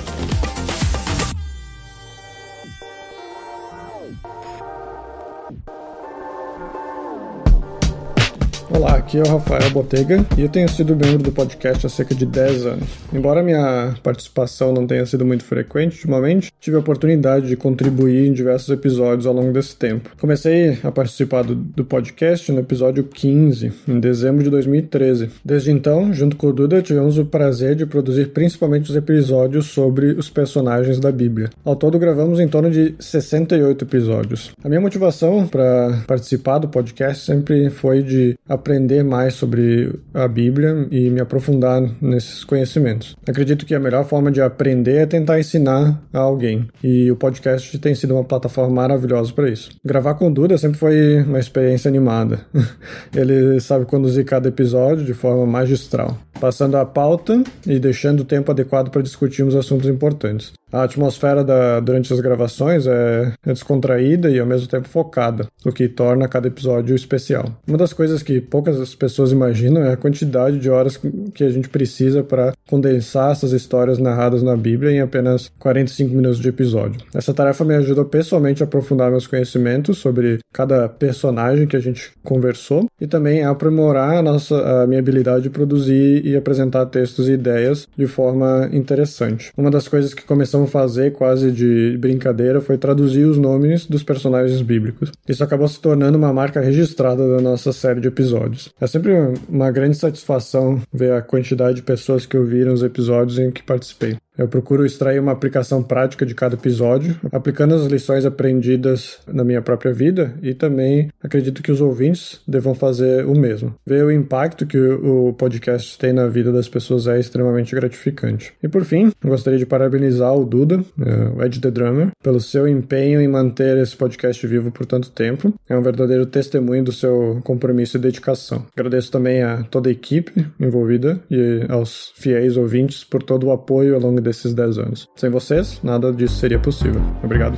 Olá, aqui é o Rafael Botega e eu tenho sido membro do podcast há cerca de 10 anos. Embora minha participação não tenha sido muito frequente ultimamente, tive a oportunidade de contribuir em diversos episódios ao longo desse tempo. Comecei a participar do, do podcast no episódio 15, em dezembro de 2013. Desde então, junto com o Duda, tivemos o prazer de produzir principalmente os episódios sobre os personagens da Bíblia. Ao todo, gravamos em torno de 68 episódios. A minha motivação para participar do podcast sempre foi de aprender mais sobre a Bíblia e me aprofundar nesses conhecimentos. Acredito que a melhor forma de aprender é tentar ensinar a alguém, e o podcast tem sido uma plataforma maravilhosa para isso. Gravar com o Duda sempre foi uma experiência animada. *laughs* Ele sabe conduzir cada episódio de forma magistral, passando a pauta e deixando o tempo adequado para discutirmos assuntos importantes. A atmosfera da, durante as gravações é, é descontraída e ao mesmo tempo focada, o que torna cada episódio especial. Uma das coisas que poucas pessoas imaginam é a quantidade de horas que a gente precisa para condensar essas histórias narradas na Bíblia em apenas 45 minutos de episódio. Essa tarefa me ajudou pessoalmente a aprofundar meus conhecimentos sobre cada personagem que a gente conversou e também a aprimorar a, nossa, a minha habilidade de produzir e apresentar textos e ideias de forma interessante. Uma das coisas que começamos fazer quase de brincadeira foi traduzir os nomes dos personagens bíblicos. Isso acabou se tornando uma marca registrada da nossa série de episódios. É sempre uma grande satisfação ver a quantidade de pessoas que ouviram os episódios em que participei. Eu procuro extrair uma aplicação prática de cada episódio, aplicando as lições aprendidas na minha própria vida e também acredito que os ouvintes devam fazer o mesmo. Ver o impacto que o podcast tem na vida das pessoas é extremamente gratificante. E por fim, gostaria de parabenizar o Duda, é, o Ed The Drummer, pelo seu empenho em manter esse podcast vivo por tanto tempo. É um verdadeiro testemunho do seu compromisso e dedicação. Agradeço também a toda a equipe envolvida e aos fiéis ouvintes por todo o apoio ao longo desses 10 anos. Sem vocês, nada disso seria possível. Obrigado.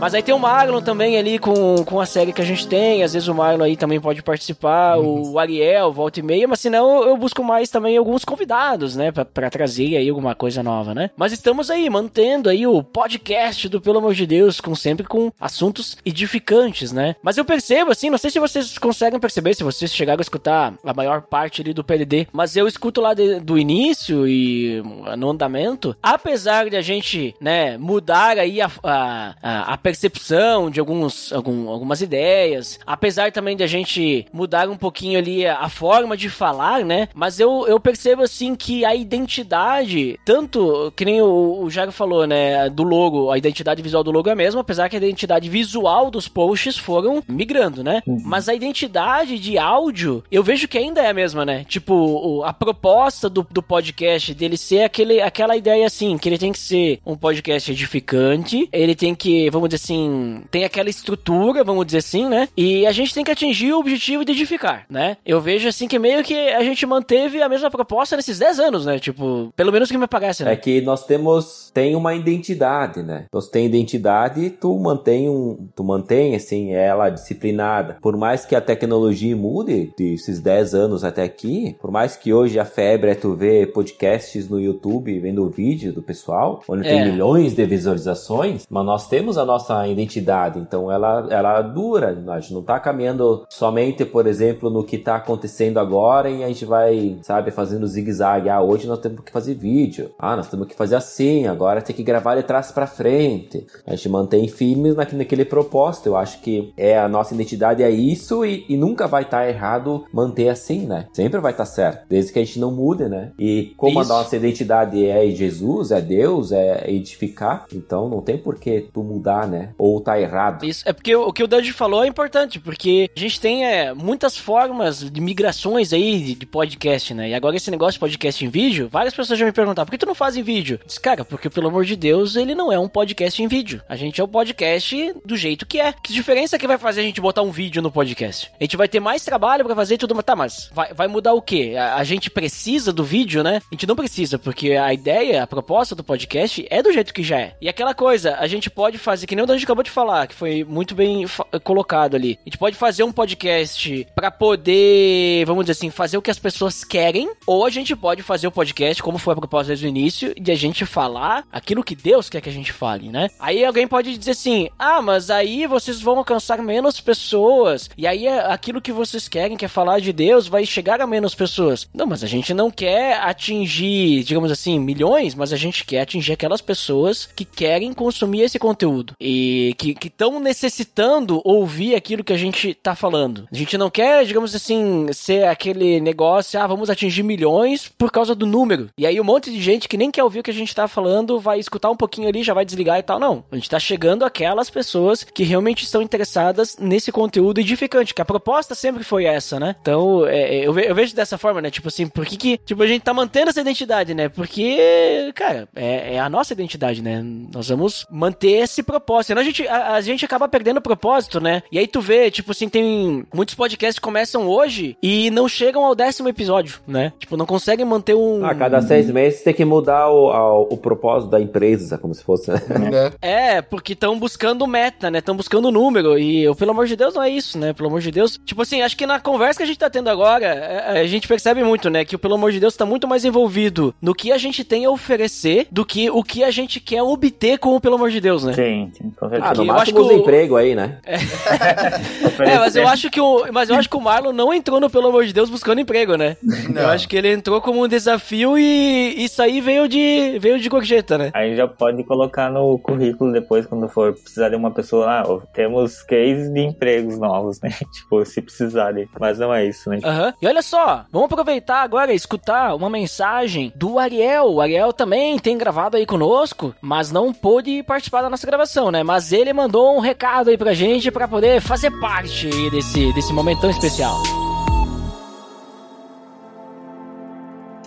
Mas aí tem o Marlon também ali com, com a série que a gente tem. Às vezes o Marlon aí também pode participar. Uhum. O Ariel, volta e meia. Mas senão eu busco mais também alguns convidados, né? Pra, pra, trazer aí alguma coisa nova, né? Mas estamos aí mantendo aí o podcast do Pelo Amor de Deus, com sempre com assuntos edificantes, né? Mas eu percebo, assim, não sei se vocês conseguem perceber, se vocês chegaram a escutar a maior parte ali do PLD. Mas eu escuto lá de, do início e no andamento. Apesar de a gente, né, mudar aí a, a, a, a percepção de alguns, algum, algumas ideias. Apesar também de a gente mudar um pouquinho ali a, forma de falar, né? Mas eu, eu percebo assim que a identidade, tanto que nem o, o Jairo falou, né? Do logo, a identidade visual do logo é a mesma, apesar que a identidade visual dos posts foram migrando, né? Uhum. Mas a identidade de áudio, eu vejo que ainda é a mesma, né? Tipo, a proposta do, do podcast dele ser aquele, aquela ideia assim, que ele tem que ser um podcast edificante, ele tem que, vamos dizer assim, tem aquela estrutura, vamos dizer assim, né? E a gente tem que atingir o objetivo de edificar, né? Eu vejo assim que meio que a gente manteve a mesma proposta nesses 10 anos, né? Tipo, pelo menos que me parece, né? É que nós temos, tem uma identidade, né? Nós tem identidade tu mantém um, tu mantém, assim, ela disciplinada. Por mais que a tecnologia mude desses 10 anos até aqui, por mais que hoje a febre é tu ver podcasts no YouTube, vendo o vídeo do pessoal, onde é. tem milhões de visualizações, mas nós temos a nossa nossa identidade. Então ela, ela dura. A gente não está caminhando somente, por exemplo, no que está acontecendo agora e a gente vai, sabe, fazendo zigue-zague. Ah, hoje nós temos que fazer vídeo. Ah, nós temos que fazer assim. Agora tem que gravar de trás para frente. A gente mantém firmes naquele propósito. Eu acho que é a nossa identidade é isso e, e nunca vai estar tá errado manter assim, né? Sempre vai estar tá certo, desde que a gente não mude, né? E como isso. a nossa identidade é Jesus, é Deus, é edificar, então não tem por que tu mudar, né? Né? Ou tá errado. Isso, é porque o que o Dante falou é importante, porque a gente tem é, muitas formas de migrações aí de, de, podcast, né? E agora esse negócio de podcast em vídeo, várias pessoas já me perguntaram, por que tu não faz em vídeo? Diz, cara, porque pelo amor de Deus, ele não é um podcast em vídeo. A gente é um podcast do jeito que é. Que diferença que vai fazer a gente botar um vídeo no podcast? A gente vai ter mais trabalho para fazer tudo, mas tá, mas vai, vai mudar o quê? A, a gente precisa do vídeo, né? A gente não precisa, porque a ideia, a proposta do podcast é do jeito que já é. E aquela coisa, a gente pode fazer que nem o gente acabou de falar, que foi muito bem colocado ali. A gente pode fazer um podcast para poder, vamos dizer assim, fazer o que as pessoas querem, ou a gente pode fazer o podcast, como foi a proposta desde o início, de a gente falar aquilo que Deus quer que a gente fale, né? Aí alguém pode dizer assim: ah, mas aí vocês vão alcançar menos pessoas, e aí aquilo que vocês querem, que é falar de Deus, vai chegar a menos pessoas. Não, mas a gente não quer atingir, digamos assim, milhões, mas a gente quer atingir aquelas pessoas que querem consumir esse conteúdo. E que estão necessitando ouvir aquilo que a gente tá falando. A gente não quer, digamos assim, ser aquele negócio, ah, vamos atingir milhões por causa do número. E aí um monte de gente que nem quer ouvir o que a gente tá falando vai escutar um pouquinho ali, já vai desligar e tal. Não. A gente tá chegando aquelas pessoas que realmente estão interessadas nesse conteúdo edificante, que a proposta sempre foi essa, né? Então, é, é eu, ve eu, vejo dessa forma, né? Tipo assim, por que que, tipo, a gente tá mantendo essa identidade, né? Porque, cara, é, é a nossa identidade, né? Nós vamos manter esse propósito propósito. Senão a gente, a, a gente acaba perdendo o propósito, né? E aí tu vê, tipo assim, tem muitos podcasts que começam hoje e não chegam ao décimo episódio, né? Tipo, não conseguem manter um. A cada seis meses tem que mudar o, ao- o propósito da empresa, como se fosse. né? É, porque estão buscando meta, né? Estão buscando número. E, eu, pelo amor de Deus, não é isso, né? Pelo amor de Deus. Tipo assim, acho que na conversa que a gente tá tendo agora, é, a gente percebe muito, né? Que o pelo amor de Deus tá muito mais envolvido no que a gente tem a oferecer do que o que a gente quer obter com o pelo amor de Deus, né? Sim, sim, Ah, no eu acho máximo que os o- emprego aí, né? *laughs* É, mas eu acho que o, mas eu acho que o Marlon não entrou no pelo amor de Deus buscando emprego, né? Não. Eu acho que ele entrou como um desafio e isso aí veio de veio de gorjeta, né? Aí já pode colocar no currículo depois, quando for precisar de uma pessoa. Ah, temos cases de empregos novos, né? *laughs* tipo, se precisarem. Mas não é isso, né? Aham. E olha só, vamos aproveitar agora e escutar uma mensagem do Ariel. O Ariel também tem gravado aí conosco, mas não pôde participar da nossa gravação, né? Mas ele mandou um recado aí pra gente pra poder fazer parte desse, desse momento tão especial.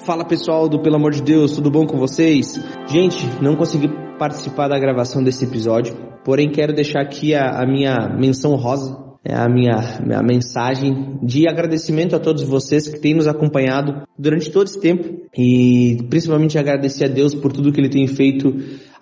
Fala pessoal do Pelo Amor de Deus, tudo bom com vocês? Gente, não consegui participar da gravação desse episódio, porém quero deixar aqui a, a minha menção rosa, é a minha, minha mensagem de agradecimento a todos vocês que têm nos acompanhado durante todo esse tempo e principalmente agradecer a Deus por tudo que Ele tem feito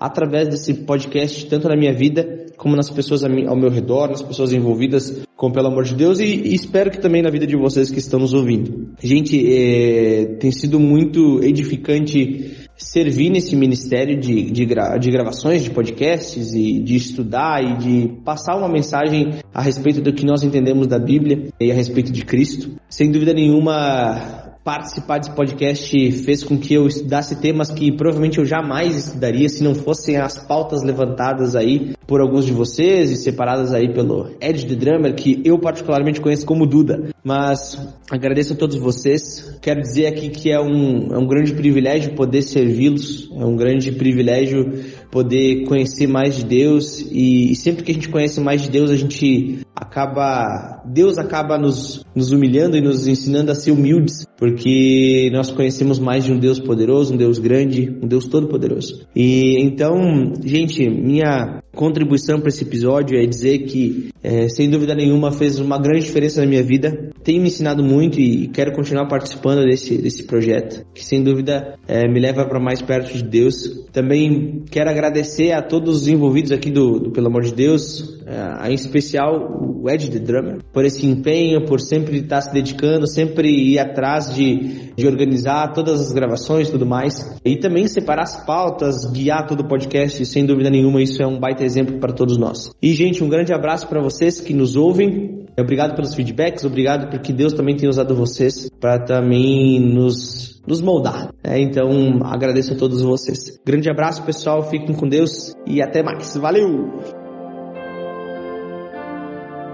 através desse podcast, tanto na minha vida como nas pessoas ao meu redor, nas pessoas envolvidas com Pelo Amor de Deus e, e espero que também na vida de vocês que estão nos ouvindo. Gente, é, tem sido muito edificante servir nesse ministério de, de, gra- de gravações de podcasts e de estudar e de passar uma mensagem a respeito do que nós entendemos da Bíblia e a respeito de Cristo. Sem dúvida nenhuma, participar desse podcast fez com que eu estudasse temas que provavelmente eu jamais estudaria se não fossem as pautas levantadas aí por alguns de vocês e separadas aí pelo Ed The Drummer, que eu particularmente conheço como Duda. Mas agradeço a todos vocês. Quero dizer aqui que é um, é um grande privilégio poder servi-los, é um grande privilégio poder conhecer mais de Deus e, e sempre que a gente conhece mais de Deus, a gente acaba, Deus acaba nos, nos humilhando e nos ensinando a ser humildes, porque nós conhecemos mais de um Deus poderoso, um Deus grande, um Deus todo-poderoso. E então, gente, minha contribuição para esse episódio é dizer que, é, sem dúvida nenhuma, fez uma grande diferença na minha vida. Tem me ensinado muito e quero continuar participando desse, desse projeto, que sem dúvida é, me leva para mais perto de Deus. Também quero agradecer a todos os envolvidos aqui do, do Pelo Amor de Deus, é, em especial o Ed The Drummer, por esse empenho, por sempre estar se dedicando, sempre ir atrás de, de organizar todas as gravações e tudo mais. E também separar as pautas, guiar todo o podcast, sem dúvida nenhuma, isso é um baita exemplo para todos nós. E, gente, um grande abraço para vocês que nos ouvem. Obrigado pelos feedbacks, obrigado porque Deus também tem usado vocês para também nos, nos moldar. né? Então, agradeço a todos vocês. Grande abraço, pessoal. Fiquem com Deus e até mais. Valeu!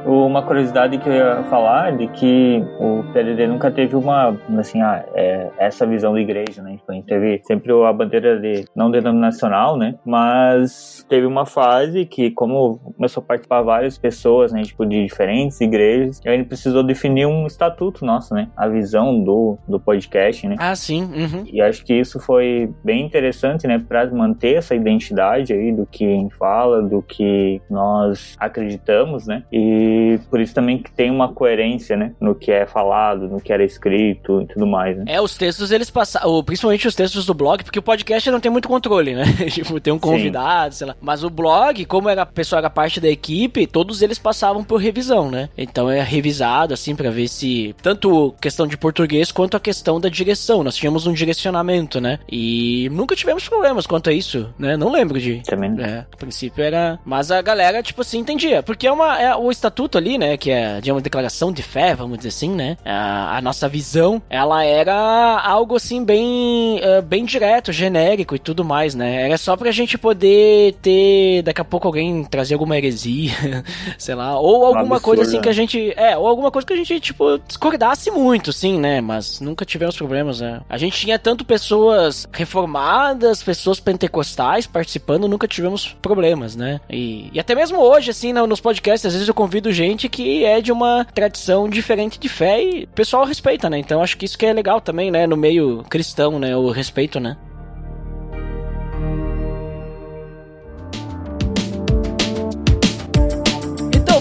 Uma curiosidade que eu ia falar de que o PLD nunca teve uma, assim, ah, é, essa visão de igreja, né? Tipo, a gente teve sempre a bandeira de não denominacional, né? Mas teve uma fase que, como começou a participar várias pessoas, né? Tipo, de diferentes igrejas, a gente precisou definir um estatuto nosso, né? A visão do, do podcast, né? Ah, sim. Uhum. E acho que isso foi bem interessante, né, para manter essa identidade aí do que a gente fala, do que nós acreditamos, né? E por isso também que tem uma coerência, né, no que é falado, no que era escrito e tudo mais, né? É, os textos eles passaram, principalmente os textos do blog, porque o podcast não tem muito controle, né? *laughs* tipo, tem um convidado, sei lá. Mas o blog, como era, a pessoa era parte da equipe, todos eles passavam por revisão, né? Então é revisado, assim, pra ver se. Tanto questão de português quanto a questão da direção. Nós tínhamos um direcionamento, né? E nunca tivemos problemas quanto a isso, né? Não lembro de. Também. É, a princípio era. Mas a galera, tipo assim, entendia. Porque é uma. É, o estatuto ali, né? Que é de uma declaração de fé, vamos dizer assim, né? A, a nossa visão, ela era algo assim, bem. eh, bem direto, genérico e tudo mais, né? Era só pra gente poder ter. Daqui a pouco alguém trazer alguma heresia, *laughs* sei lá. Ou alguma coisa assim que a gente. É, ou alguma coisa que a gente, tipo, discordasse muito, sim, né? Mas nunca tivemos problemas, né? A gente tinha tanto pessoas reformadas, pessoas pentecostais participando, nunca tivemos problemas, né? E, e até mesmo hoje, assim, no- nos podcasts, às vezes eu convido gente que é de uma tradição diferente de fé e o pessoal respeita, né? Então acho que isso que é legal também, né? No meio cristão, né? O respeito, né?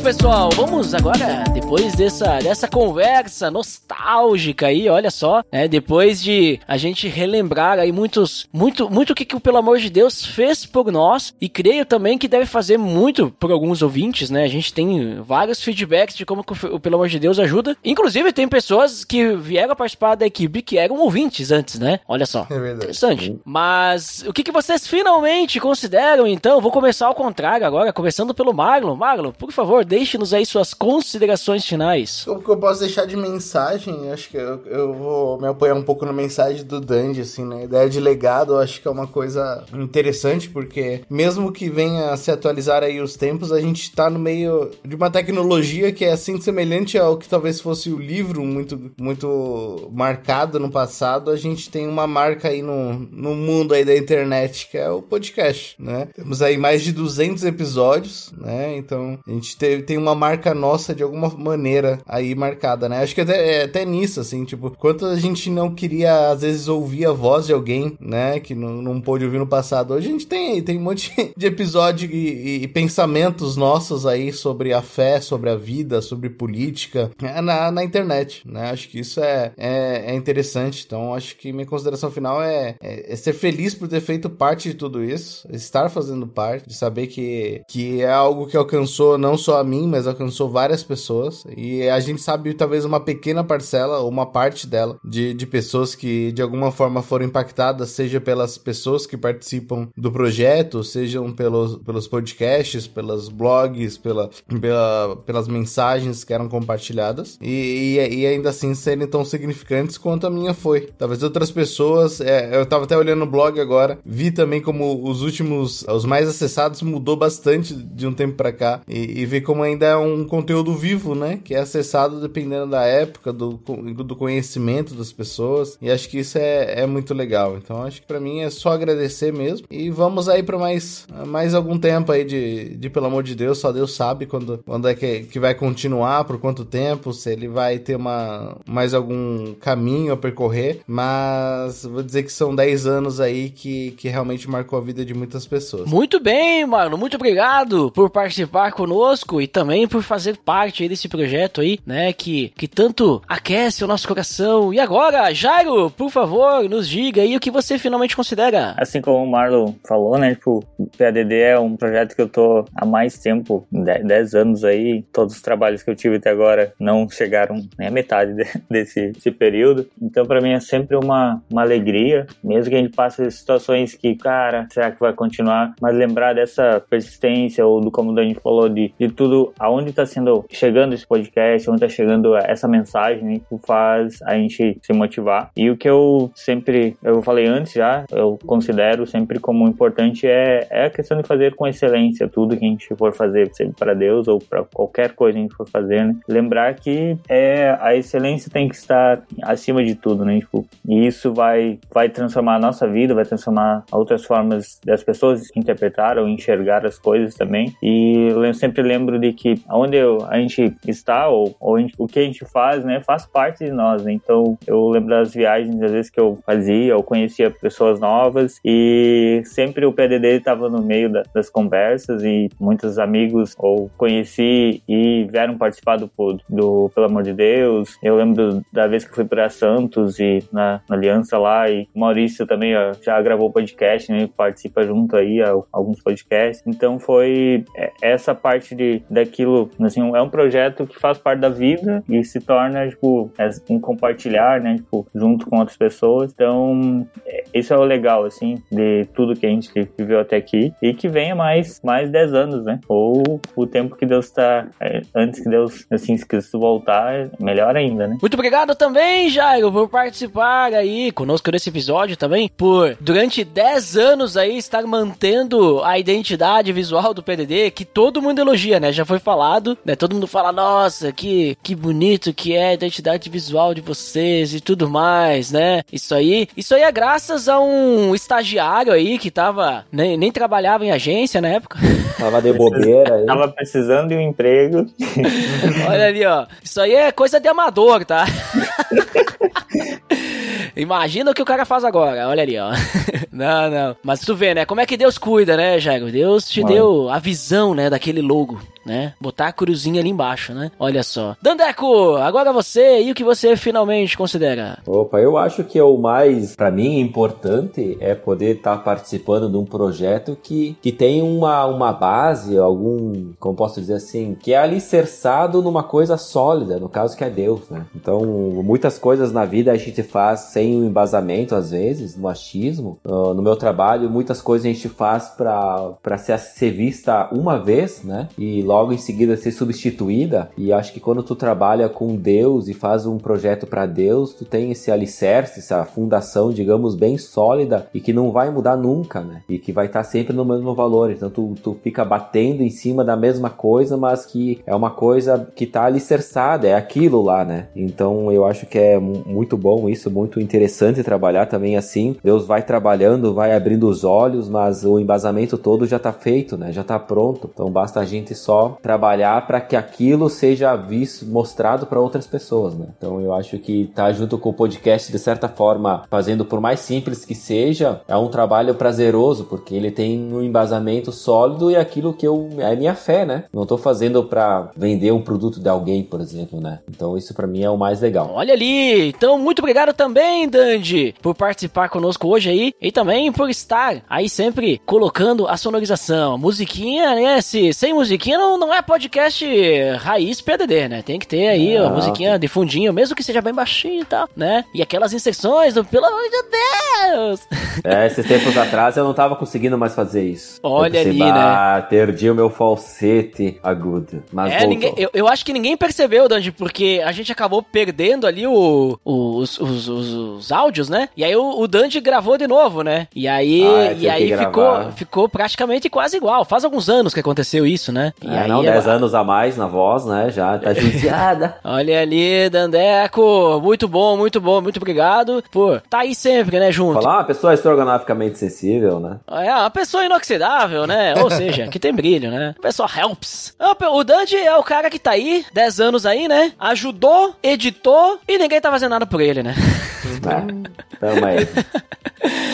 Pessoal, vamos agora, depois dessa, dessa conversa nostálgica aí, olha só, né? Depois de a gente relembrar aí muitos, muito, muito o que, que o Pelo Amor de Deus fez por nós, e creio também que deve fazer muito por alguns ouvintes, né? A gente tem vários feedbacks de como o Pelo Amor de Deus ajuda. Inclusive, tem pessoas que vieram participar da equipe que eram ouvintes antes, né? Olha só. É. Interessante. Mas o que, que vocês finalmente consideram, então? Vou começar ao contrário agora, começando pelo Marlon. Marlon, por favor, deixe-nos aí suas considerações finais. O que eu posso deixar de mensagem, acho que eu, eu vou me apoiar um pouco na mensagem do Dandy, assim, né? A ideia de legado, eu acho que é uma coisa interessante, porque mesmo que venha a se atualizar aí os tempos, a gente tá no meio de uma tecnologia que é assim semelhante ao que talvez fosse o livro muito, muito marcado no passado, a gente tem uma marca aí no, no mundo aí da internet, que é o podcast, né? Temos aí mais de 200 episódios, né? Então, a gente te- tem uma marca nossa de alguma maneira aí marcada, né? Acho que até, é até nisso, assim, tipo, quanto a gente não queria, às vezes, ouvir a voz de alguém, né? Que não, não pôde ouvir no passado. Hoje a gente tem, tem um monte *laughs* de episódio e, e pensamentos nossos aí sobre a fé, sobre a vida, sobre política, é, na, na internet, né? Acho que isso é, é, é interessante. Então, acho que minha consideração final é, é, é ser feliz por ter feito parte de tudo isso, estar fazendo parte, de saber que, que é algo que alcançou não só a mim, mas alcançou várias pessoas. E a gente sabe talvez uma pequena parcela, ou uma parte dela, de, de pessoas que de alguma forma foram impactadas, seja pelas pessoas que participam do projeto, sejam pelos, pelos podcasts, pelos blogs, pela, pela, pelas mensagens que eram compartilhadas. E, e, e ainda assim serem tão significantes quanto a minha foi. Talvez outras pessoas, é, eu tava até olhando o blog agora, vi também como os últimos, os mais acessados mudou bastante de um tempo pra cá. E, e ver como ainda é um conteúdo vivo, né? Que é acessado dependendo da época, do, do conhecimento das pessoas. E acho que isso é, é muito legal. Então acho que pra mim é só agradecer mesmo. E vamos aí pra mais, mais algum tempo aí de, de pelo amor de Deus, só Deus sabe quando, quando é que, que vai continuar, por quanto tempo, se ele vai ter uma, mais algum caminho a percorrer. Mas vou dizer que são 10 anos aí que, que realmente marcou a vida de muitas pessoas. Muito bem, Marlon, muito obrigado por participar conosco e também por fazer parte desse projeto aí, né, que, que tanto aquece o nosso coração. E agora, Jairo, por favor, nos diga aí o que você finalmente considera. Assim como o Marlon falou, né? Tipo, o PADD é um projeto que eu tô há mais tempo, 10 anos aí. Todos os trabalhos que eu tive até agora não chegaram nem a metade de- *laughs* desse, desse período. Então, pra mim é sempre uma, uma alegria, mesmo que a gente passe situações que, cara, será que vai continuar? Mas lembrar dessa persistência, ou do como o Dani falou, de, de tudo, aonde tá sendo, chegando esse podcast, onde tá chegando essa mensagem, que faz a gente se motivar. E o que eu sempre, eu falei antes já, eu considero sempre como importante é, é a questão de fazer com excelência tudo que a gente for fazer, seja para Deus ou para qualquer coisa que a gente for fazer, né? Lembrar que é, a excelência tem que estar acima de tudo, né? Tipo, e isso vai, vai transformar a nossa vida, vai transformar outras formas das pessoas interpretar ou enxergar as coisas também. E eu sempre lembro de que onde eu, a gente está ou, ou a gente- o que a gente faz, né, faz parte de nós. Né? Então eu lembro das viagens às vezes que eu fazia, eu conhecia pessoas novas e sempre o PDD estava no meio da- das conversas e muitos amigos ou conheci e vieram participar do, do Pelo Amor de Deus. Eu lembro da vez que fui para Santos e na, na Aliança lá e o Maurício também ó, já gravou podcast, né? Participa junto aí a, alguns podcasts. Então foi é, essa parte de daquilo, assim, é um projeto que faz parte da vida e se torna tipo é um compartilhar, né? Tipo, junto com outras pessoas. Então é, isso é o legal assim de tudo que a gente viveu até aqui e que venha mais mais 10 anos, né? Ou o tempo que Deus tá é, antes que Deus assim se quiser voltar, melhor ainda, né? Muito obrigado também, Jairo, por participar aí conosco nesse episódio também, por durante 10 anos aí estar mantendo a identidade visual do PDD, que todo mundo elogia, né? Já foi falado, né? Todo mundo fala, nossa, que, que bonito que é a identidade visual de vocês e tudo mais, né? Isso aí, isso aí é graças a um estagiário aí que tava, nem, nem trabalhava em agência na época. *laughs* Tava de bobeira aí. Tava precisando de um emprego. *laughs* Olha ali, ó. Isso aí é coisa de amador, tá? *laughs* Imagina o que o cara faz agora. Olha ali, ó. Não, não. Mas tu vê, né? Como é que Deus cuida, né, Jago? Deus te Mano. deu a visão, né, daquele logo, né? Botar a cruzinha ali embaixo, né? Olha só. Dandeco, agora você e o que você finalmente considera? Opa, eu acho que é o mais, pra mim, importante é poder estar participando de um projeto que, que tem uma, uma base, algum, como posso dizer assim, que é alicerçado numa coisa sólida, no caso que é Deus, né? Então, muitas coisas na vida a gente faz sem um embasamento, às vezes, no achismo. Ah, no meu trabalho, muitas coisas a gente faz pra ser, ser vista uma vez, né? E logo em seguida ser substituída. E acho que quando tu trabalha com Deus e faz um projeto para Deus, tu tem esse alicerce, essa fundação, digamos, bem sólida e que não vai mudar nunca, né? E que vai estar sempre no mesmo valor. Então tu, tu fica batendo em cima da mesma coisa, mas que é uma coisa que tá alicerçada, é aquilo lá, né? Então eu acho que é mu- muito bom isso, muito interessante trabalhar também assim. Deus vai trabalhando, vai abrindo os olhos, mas o embasamento todo já tá feito, né? Já tá pronto. Então basta a gente só trabalhar para que aquilo seja visto, mostrado para outras pessoas, né? Então eu acho que tá junto com o podcast de certa forma, fazendo por mais simples que seja, é um trabalho prazeroso porque ele tem um embasamento sólido e aquilo que eu é minha fé, né? Não tô fazendo para vender um produto de alguém, por exemplo, né? Então isso para mim é o mais legal. Olha ali! Então, muito obrigado também, Dandy, por participar conosco hoje aí e também por estar aí sempre colocando a sonorização. A musiquinha, né? Se, sem musiquinha não, não é podcast raiz PDD, né? Tem que ter aí a Ah. musiquinha de fundinho, mesmo que seja bem baixinho e tal, né? E aquelas inserções do pelo amor de Deus! É, esses tempos atrás eu não tava conseguindo mais fazer isso. Olha pensei, ali, né? "Bah, perdi o meu falsete agudo. Mas É, ninguém, eu, eu acho que ninguém percebeu, Dandy, porque a gente acabou perdendo ali o- os, os, os- os áudios, né? E aí o, o Dandy gravou de novo, né? E aí, Ah, é, e aí ficou, ficou praticamente quase igual. Faz alguns anos que aconteceu isso, né? E É, aí não, 10 agora- anos a mais na voz, né? Já tá judiada. *laughs* Olha ali, Dandeco. Muito bom, muito bom, muito obrigado por tá aí sempre, né, junto. Falar uma pessoa estrogonoficamente sensível, né? É, uma pessoa inoxidável, né? *laughs* Ou seja, que tem brilho, né? Pessoa helps. Ah, O Dandy é o cara que tá aí, 10 anos aí, né? Ajudou, editou e ninguém tá fazendo nada por ele, né? *laughs* É, tamo aí.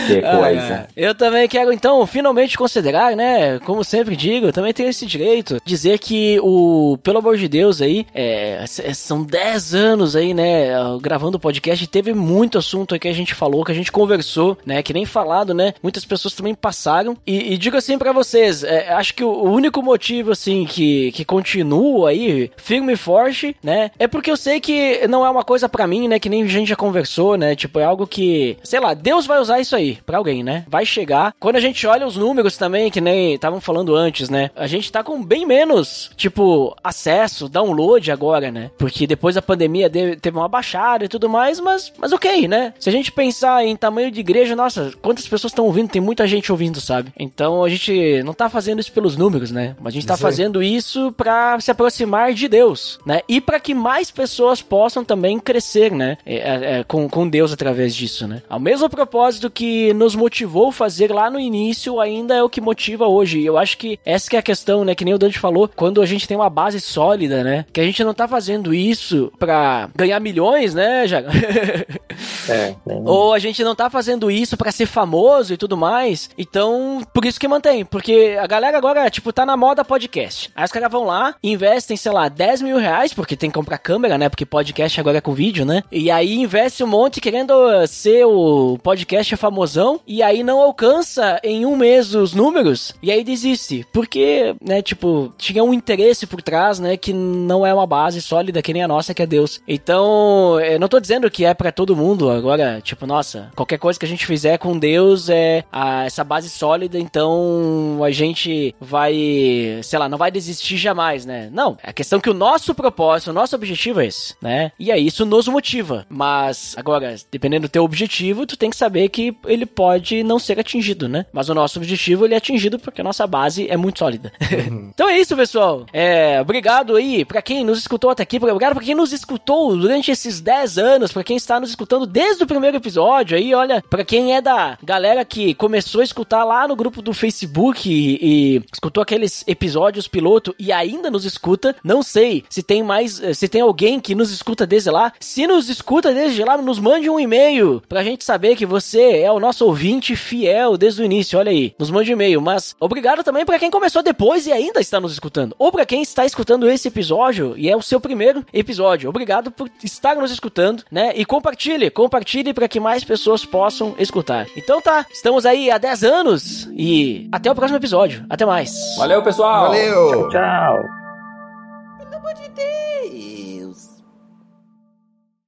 Que Ah, coisa. é. Eu também quero, então, finalmente considerar, né? Como sempre digo, eu também tenho esse direito. Dizer que o, pelo amor de Deus aí, é, s- são 10 anos aí, né? Gravando o podcast. Teve muito assunto aí que a gente falou, que a gente conversou, né? Que nem falado, né? Muitas pessoas também passaram. E, e digo assim pra vocês, é, acho que o, único motivo, assim, que, que continua aí, firme e forte, né? É porque eu sei que não é uma coisa pra mim, né? Que nem a gente já conversou, né? Tipo, é algo que, sei lá, Deus vai usar isso aí pra alguém, né? Vai chegar. Quando a gente olha os números também, que nem estavam falando antes, né? A gente tá com bem menos, tipo, acesso, download agora, né? Porque depois da pandemia de- teve uma baixada e tudo mais, mas, mas ok, né? Se a gente pensar em tamanho de igreja, nossa, quantas pessoas estão ouvindo? Tem muita gente ouvindo, sabe? Então a gente não tá fazendo isso pelos números, né? Mas a gente tá fazendo isso pra se aproximar de Deus, né? E pra que mais pessoas possam também crescer, né? É, é, é, com, com Deus através disso, né? Ao mesmo propósito que nos motivou a fazer lá no início, ainda é o que motiva hoje. E eu acho que essa que é a questão, né? Que nem o Dante falou, quando a gente tem uma base sólida, né? Que a gente não tá fazendo isso pra ganhar milhões, né, já É, *laughs* Ou a gente não tá fazendo isso pra ser famoso e tudo mais. Então, por isso que mantém. Porque a galera agora, tipo, tá na moda podcast. Aí os caras vão lá, investem, sei lá, 10 mil reais, porque tem que comprar câmera, né? Porque podcast agora é com vídeo, né? E aí investe um monte querendo ser o podcast famosão. E aí não alcança em um mês os números. E aí desiste. Porque, né, tipo, tinha um interesse por trás, né? Que não é uma base sólida que nem a nossa, que é Deus. Então, eu não tô dizendo que é pra todo mundo agora, tipo, nossa, qualquer coisa que a gente fizer com Deus é a- essa base sólida, então a gente vai, sei lá, não vai desistir jamais, né? Não, é a questão que o nosso propósito, o nosso objetivo é esse, né? E aí isso nos motiva. Mas, agora, dependendo do teu objetivo, tu tem que saber que ele pode não ser atingido, né? Mas o nosso objetivo, ele é atingido porque a nossa base é muito sólida. *laughs* então é isso, pessoal. É, obrigado aí pra quem nos escutou até aqui, obrigado pra quem nos escutou durante esses 10 anos, pra quem está nos escutando desde o primeiro episódio aí, olha, pra quem é da galera que começou a escutar lá no grupo do Facebook e, e escutou aqueles episódios piloto e ainda nos escuta, não sei se tem mais, eh, se tem alguém que nos escuta desde lá. Se nos escuta desde lá, nos mande mande um e-mail pra gente saber que você é o nosso ouvinte fiel desde o início. Olha aí, nos mande um e-mail. Mas obrigado também pra quem começou depois e ainda está nos escutando. Ou pra quem está escutando esse episódio e é o seu primeiro episódio. Obrigado por estar nos escutando, né? E compartilhe, compartilhe para que mais pessoas possam escutar. Então tá, estamos aí há 10 anos e até o próximo episódio. Até mais. Valeu, pessoal. Valeu. Tchau.